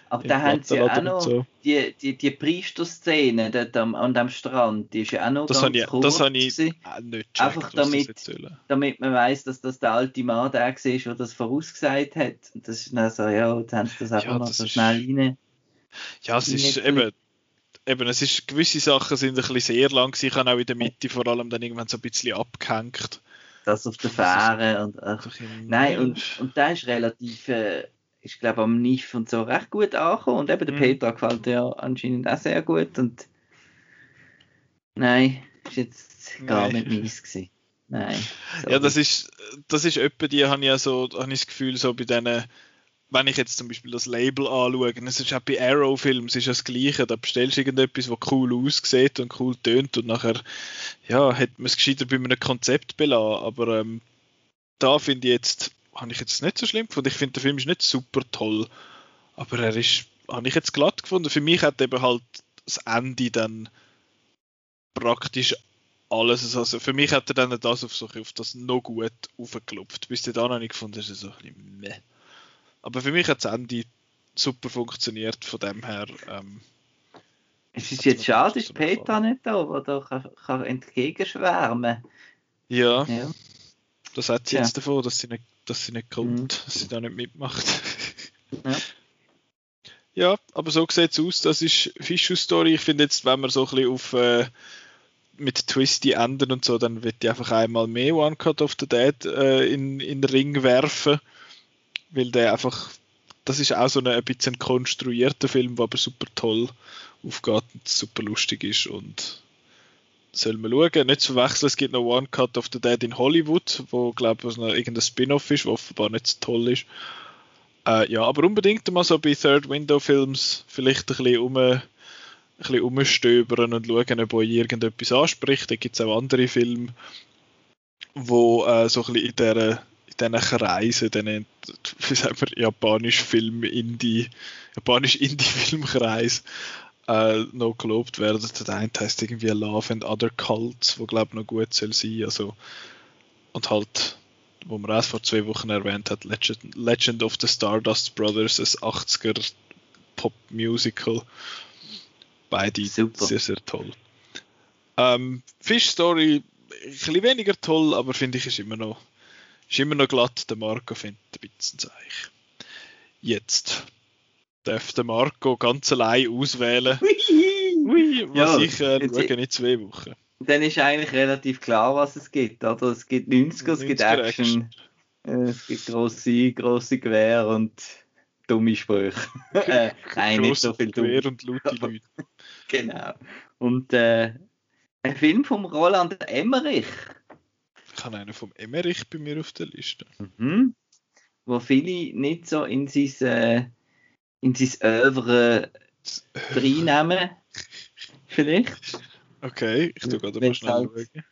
Speaker 2: Aber da haben sie auch noch so. die, die, die Priesterszene dort am, an dem Strand, die ist ja auch noch
Speaker 1: das ganz ich, kurz. Das habe ich nicht
Speaker 2: checkt, Einfach damit, damit man weiß, dass das der alte Mann der war, der das vorausgesagt hat. Und das ist dann so, ja, jetzt haben sie das einfach ja, noch so schnell rein
Speaker 1: ja, es ist eben, eben, es ist, gewisse Sachen sind ein bisschen sehr lang Ich habe auch in der Mitte vor allem dann irgendwann so ein bisschen abgehängt.
Speaker 2: Das auf der Fähre und ach, nein, und, und da ist relativ, äh, ich glaube am NIF und so recht gut angekommen und eben der mhm. Petra gefällt ja anscheinend auch sehr gut und nein, ist jetzt gar nein. nicht meins gewesen. Nein.
Speaker 1: Sorry. Ja, das ist, das ist etwa die, habe ich ja so, habe ich das Gefühl, so bei diesen wenn ich jetzt zum Beispiel das Label anschaue, es ist auch bei Arrow Films ist das Gleiche, da bestellst du irgendetwas, was cool aussieht und cool tönt und nachher, ja, hätte man es gescheiter bei einem Konzept belassen, aber ähm, da finde ich jetzt, habe ich jetzt nicht so schlimm gefunden, ich finde der Film ist nicht super toll, aber er ist, habe ich jetzt glatt gefunden, für mich hat eben halt das Ende dann praktisch alles, also für mich hat er dann das auf, so, auf das noch gut aufgeklopft, bis dann habe ich gefunden, ist so ein bisschen meh. Aber für mich hat das Ende super funktioniert, von dem her. Ähm,
Speaker 2: es ist jetzt schade, ist Peter nicht da, der da kann, kann entgegenschwärmen.
Speaker 1: Ja, ja, das hat sie ja. jetzt davon, dass sie nicht, dass sie nicht kommt, mhm. dass sie da nicht mitmacht. ja. ja, aber so sieht es aus. Das ist Fischer Story. Ich finde jetzt, wenn man so ein bisschen auf äh, mit Twisty Enden und so, dann wird die einfach einmal mehr One Cut of the Dead äh, in, in den Ring werfen weil der einfach, das ist auch so ein, ein bisschen konstruierter Film, der aber super toll aufgeht und super lustig ist und soll man schauen. Nicht zu verwechseln, es gibt noch One Cut of the Dead in Hollywood, wo glaube ich noch irgendein Spin-off ist, was offenbar nicht so toll ist. Äh, ja, aber unbedingt mal so bei Third Window Films vielleicht ein bisschen um ein bisschen umstöbern und schauen, ob euch irgendetwas anspricht. Da gibt es auch andere Filme, wo äh, so ein bisschen in dieser diesen Kreisen, diesen, wie sagen wir, japanisch Film Indie, japanisch Indie-Filmkreis äh, noch gelobt werden. Der eine heißt irgendwie Love and Other Cults, wo glaube ich noch gut soll sein. Also, und halt, wo man erst vor zwei Wochen erwähnt hat, Legend, Legend of the Stardust Brothers, ein 80er Pop-Musical. Beide Super. sehr, sehr toll. Ähm, Fish Story ein bisschen weniger toll, aber finde ich ist immer noch ist immer noch glatt, der Marco findet ein bisschen Zeich. Jetzt darf der Marco ganz allein auswählen, Ui, was ja, ich äh, schaue in zwei Wochen.
Speaker 2: Dann ist eigentlich relativ klar, was es gibt. Oder? Es gibt 90er, es gibt Action, Action. Äh, es gibt grosse, grosse Gewehr und dumme Sprüche. äh, nein, nicht so viel dumme.
Speaker 1: und laute Leute.
Speaker 2: genau. Und äh, ein Film von Roland Emmerich.
Speaker 1: Ich habe einen vom Emmerich bei mir auf der Liste.
Speaker 2: Mhm. Wo viele nicht so in sein, äh, in sein Övre reinnehmen. Vielleicht.
Speaker 1: Okay, ich tue gerade mal schnell halt schauen.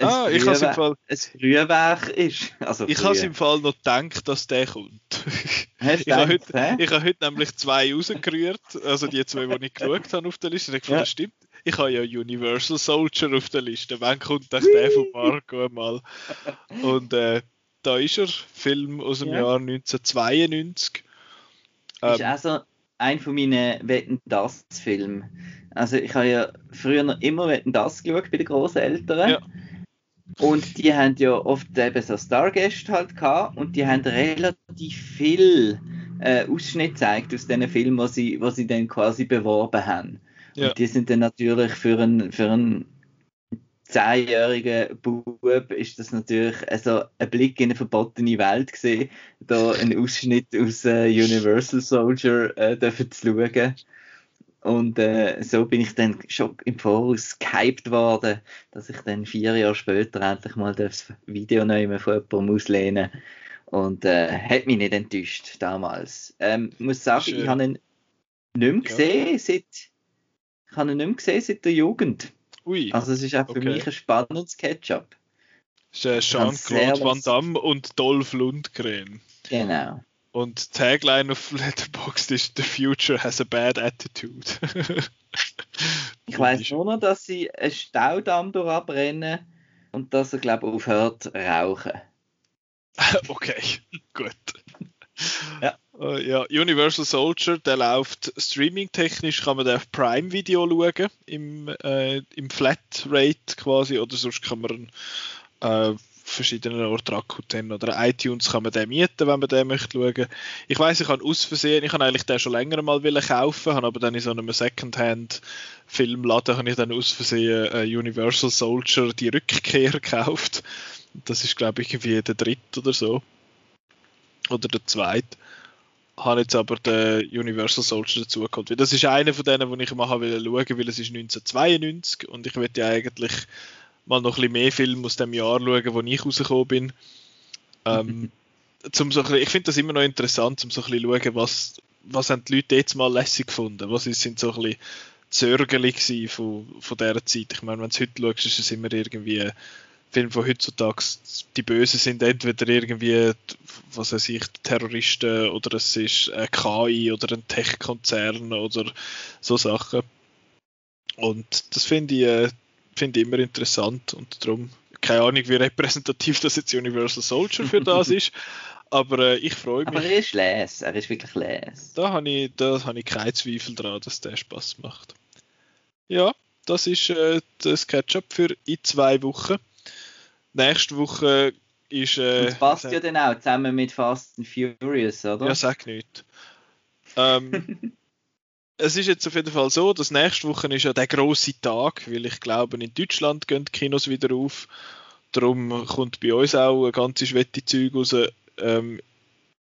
Speaker 1: Ah, ich habe im Fall.
Speaker 2: Ein Frühwerk ist. Also
Speaker 1: ich habe im Fall noch gedacht, dass der kommt. ich habe heute, hab heute nämlich zwei rausgerührt, also die zwei, die ich geschaut habe auf der Liste. Ich ja. das stimmt ich habe ja Universal Soldier auf der Liste. Wann kommt das der von Marco mal? Und äh, da ist er, Film aus dem ja. Jahr 1992.
Speaker 2: Ähm, ist also ein von meinen Wetten das Filmen. Also ich habe ja früher noch immer Wetten das geschaut bei den Großeltern. Ja. Und die haben ja oft eben so Stargäste halt gehabt und die haben relativ viel äh, Ausschnitt gezeigt aus diesen Filmen, was sie, was sie dann quasi beworben haben. Ja. Und die sind dann natürlich für einen, für einen zehnjährigen Bub ist das natürlich also ein Blick in eine verbotene Welt gesehen, da einen Ausschnitt aus äh, Universal Soldier äh, dürfen zu schauen. Und äh, so bin ich dann schon im Voraus gehypt worden, dass ich dann vier Jahre später endlich mal das Video neu von jemandem auslehnen und äh, hat mich nicht enttäuscht damals. Ähm, muss sagen, Schön. ich habe ihn nicht mehr gesehen, ja. seit Ich habe ihn nicht mehr gesehen seit der Jugend.
Speaker 1: Ui.
Speaker 2: Also es ist auch für
Speaker 1: Okay.
Speaker 2: mich ein spannendes Ketchup.
Speaker 1: Jean-Claude Van Damme und Dolph Lundgren.
Speaker 2: Genau.
Speaker 1: Und die Tagline auf Letterboxd ist The Future has a bad attitude.
Speaker 2: Ich weiß nur noch, dass sie einen Staudamm durchbrennen und dass er, glaube ich, aufhört rauchen.
Speaker 1: okay, gut.
Speaker 2: Ja.
Speaker 1: Äh, ja, Universal Soldier, der läuft streaming-technisch, kann man den auf Prime Video schauen, im, äh, im Flatrate quasi, oder sonst kann man äh, verschiedenen Orten Rakuten oder iTunes kann man den mieten, wenn man den möchte schauen. Ich weiß, ich habe aus Versehen, ich habe eigentlich den schon länger mal wollen kaufen, habe aber dann in so einem Secondhand Filmladen habe ich dann aus Versehen äh, Universal Soldier die Rückkehr gekauft. Das ist glaube ich irgendwie der dritte oder so. Oder der zweite. Habe jetzt aber den Universal Soldier dazu geholt. Weil Das ist einer von denen, wo ich mal schauen, weil es ist 1992 und ich möchte ja eigentlich mal noch ein bisschen mehr Filme aus dem Jahr schauen, wo ich rausgekommen bin. Ähm, zum so bisschen, ich finde das immer noch interessant, um so ein bisschen zu schauen, was, was haben die Leute jetzt mal lässig gefunden. Was ist- sind so ein bisschen gewesen von, von dieser Zeit. Ich meine, wenn du heute schaust, ist es immer irgendwie Filme von heutzutage, die Bösen sind entweder irgendwie, was weiß ich, Terroristen oder es ist ein KI oder ein Tech-Konzern oder so Sachen. Und das finde ich, äh, finde ich immer interessant und darum, keine Ahnung, wie repräsentativ das jetzt Universal Soldier für das ist, aber äh, ich freue mich.
Speaker 2: Aber er ist les, er ist wirklich les.
Speaker 1: Da habe ich, da habe ich keinen Zweifel daran, dass der Spaß macht. Ja, das ist äh, das Ketchup für in zwei Wochen. Nächste Woche ist. Äh,
Speaker 2: es passt ja dann auch zusammen mit Fast and Furious, oder?
Speaker 1: Ja, sag nicht. Ähm, es ist jetzt auf jeden Fall so, dass nächste Woche ist ja der große Tag, weil ich glaube, in Deutschland gehen die Kinos wieder auf. Darum kommt bei uns auch ein ganzes schwette Zeug raus. Ähm,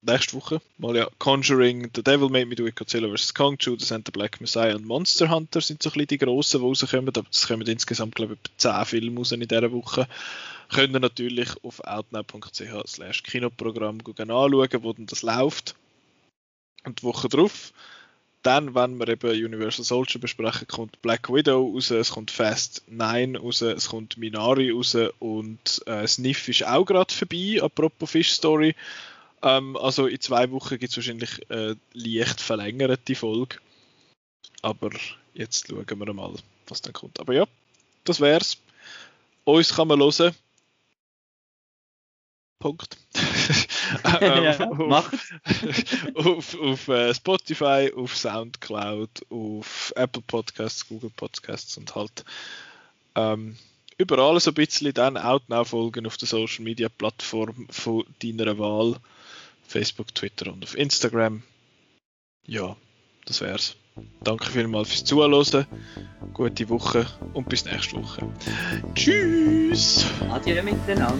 Speaker 1: nächste Woche mal ja Conjuring, The Devil Made Me Do It, Godzilla vs. Kong, Judas and the Black Messiah und Monster Hunter sind so ein bisschen die grossen, die rauskommen. Aber es kommen insgesamt, glaube ich, etwa 10 Filme raus in dieser Woche. Könnt ihr natürlich auf outnow.ch slash Kinoprogramm anschauen, wo denn das läuft. Und die Woche drauf, dann, wenn wir eben Universal Soldier besprechen, kommt Black Widow raus, es kommt Fast 9 raus, es kommt Minari raus und äh, Sniff ist auch gerade vorbei, apropos Fish Story. Ähm, also in zwei Wochen gibt es wahrscheinlich äh, leicht verlängerte Folge. Aber jetzt schauen wir mal, was dann kommt. Aber ja, das wär's. Uns kann man hören. Punkt.
Speaker 2: Ja,
Speaker 1: auf, auf, auf äh, Spotify, auf Soundcloud, auf Apple Podcasts, Google Podcasts und halt ähm, überall so ein bisschen dann Outnow folgen auf der Social Media Plattform von deiner Wahl. Facebook, Twitter und auf Instagram. Ja, das wär's. Danke vielmals fürs Zuhören. Gute Woche und bis nächste Woche. Tschüss!
Speaker 2: Adieu miteinander.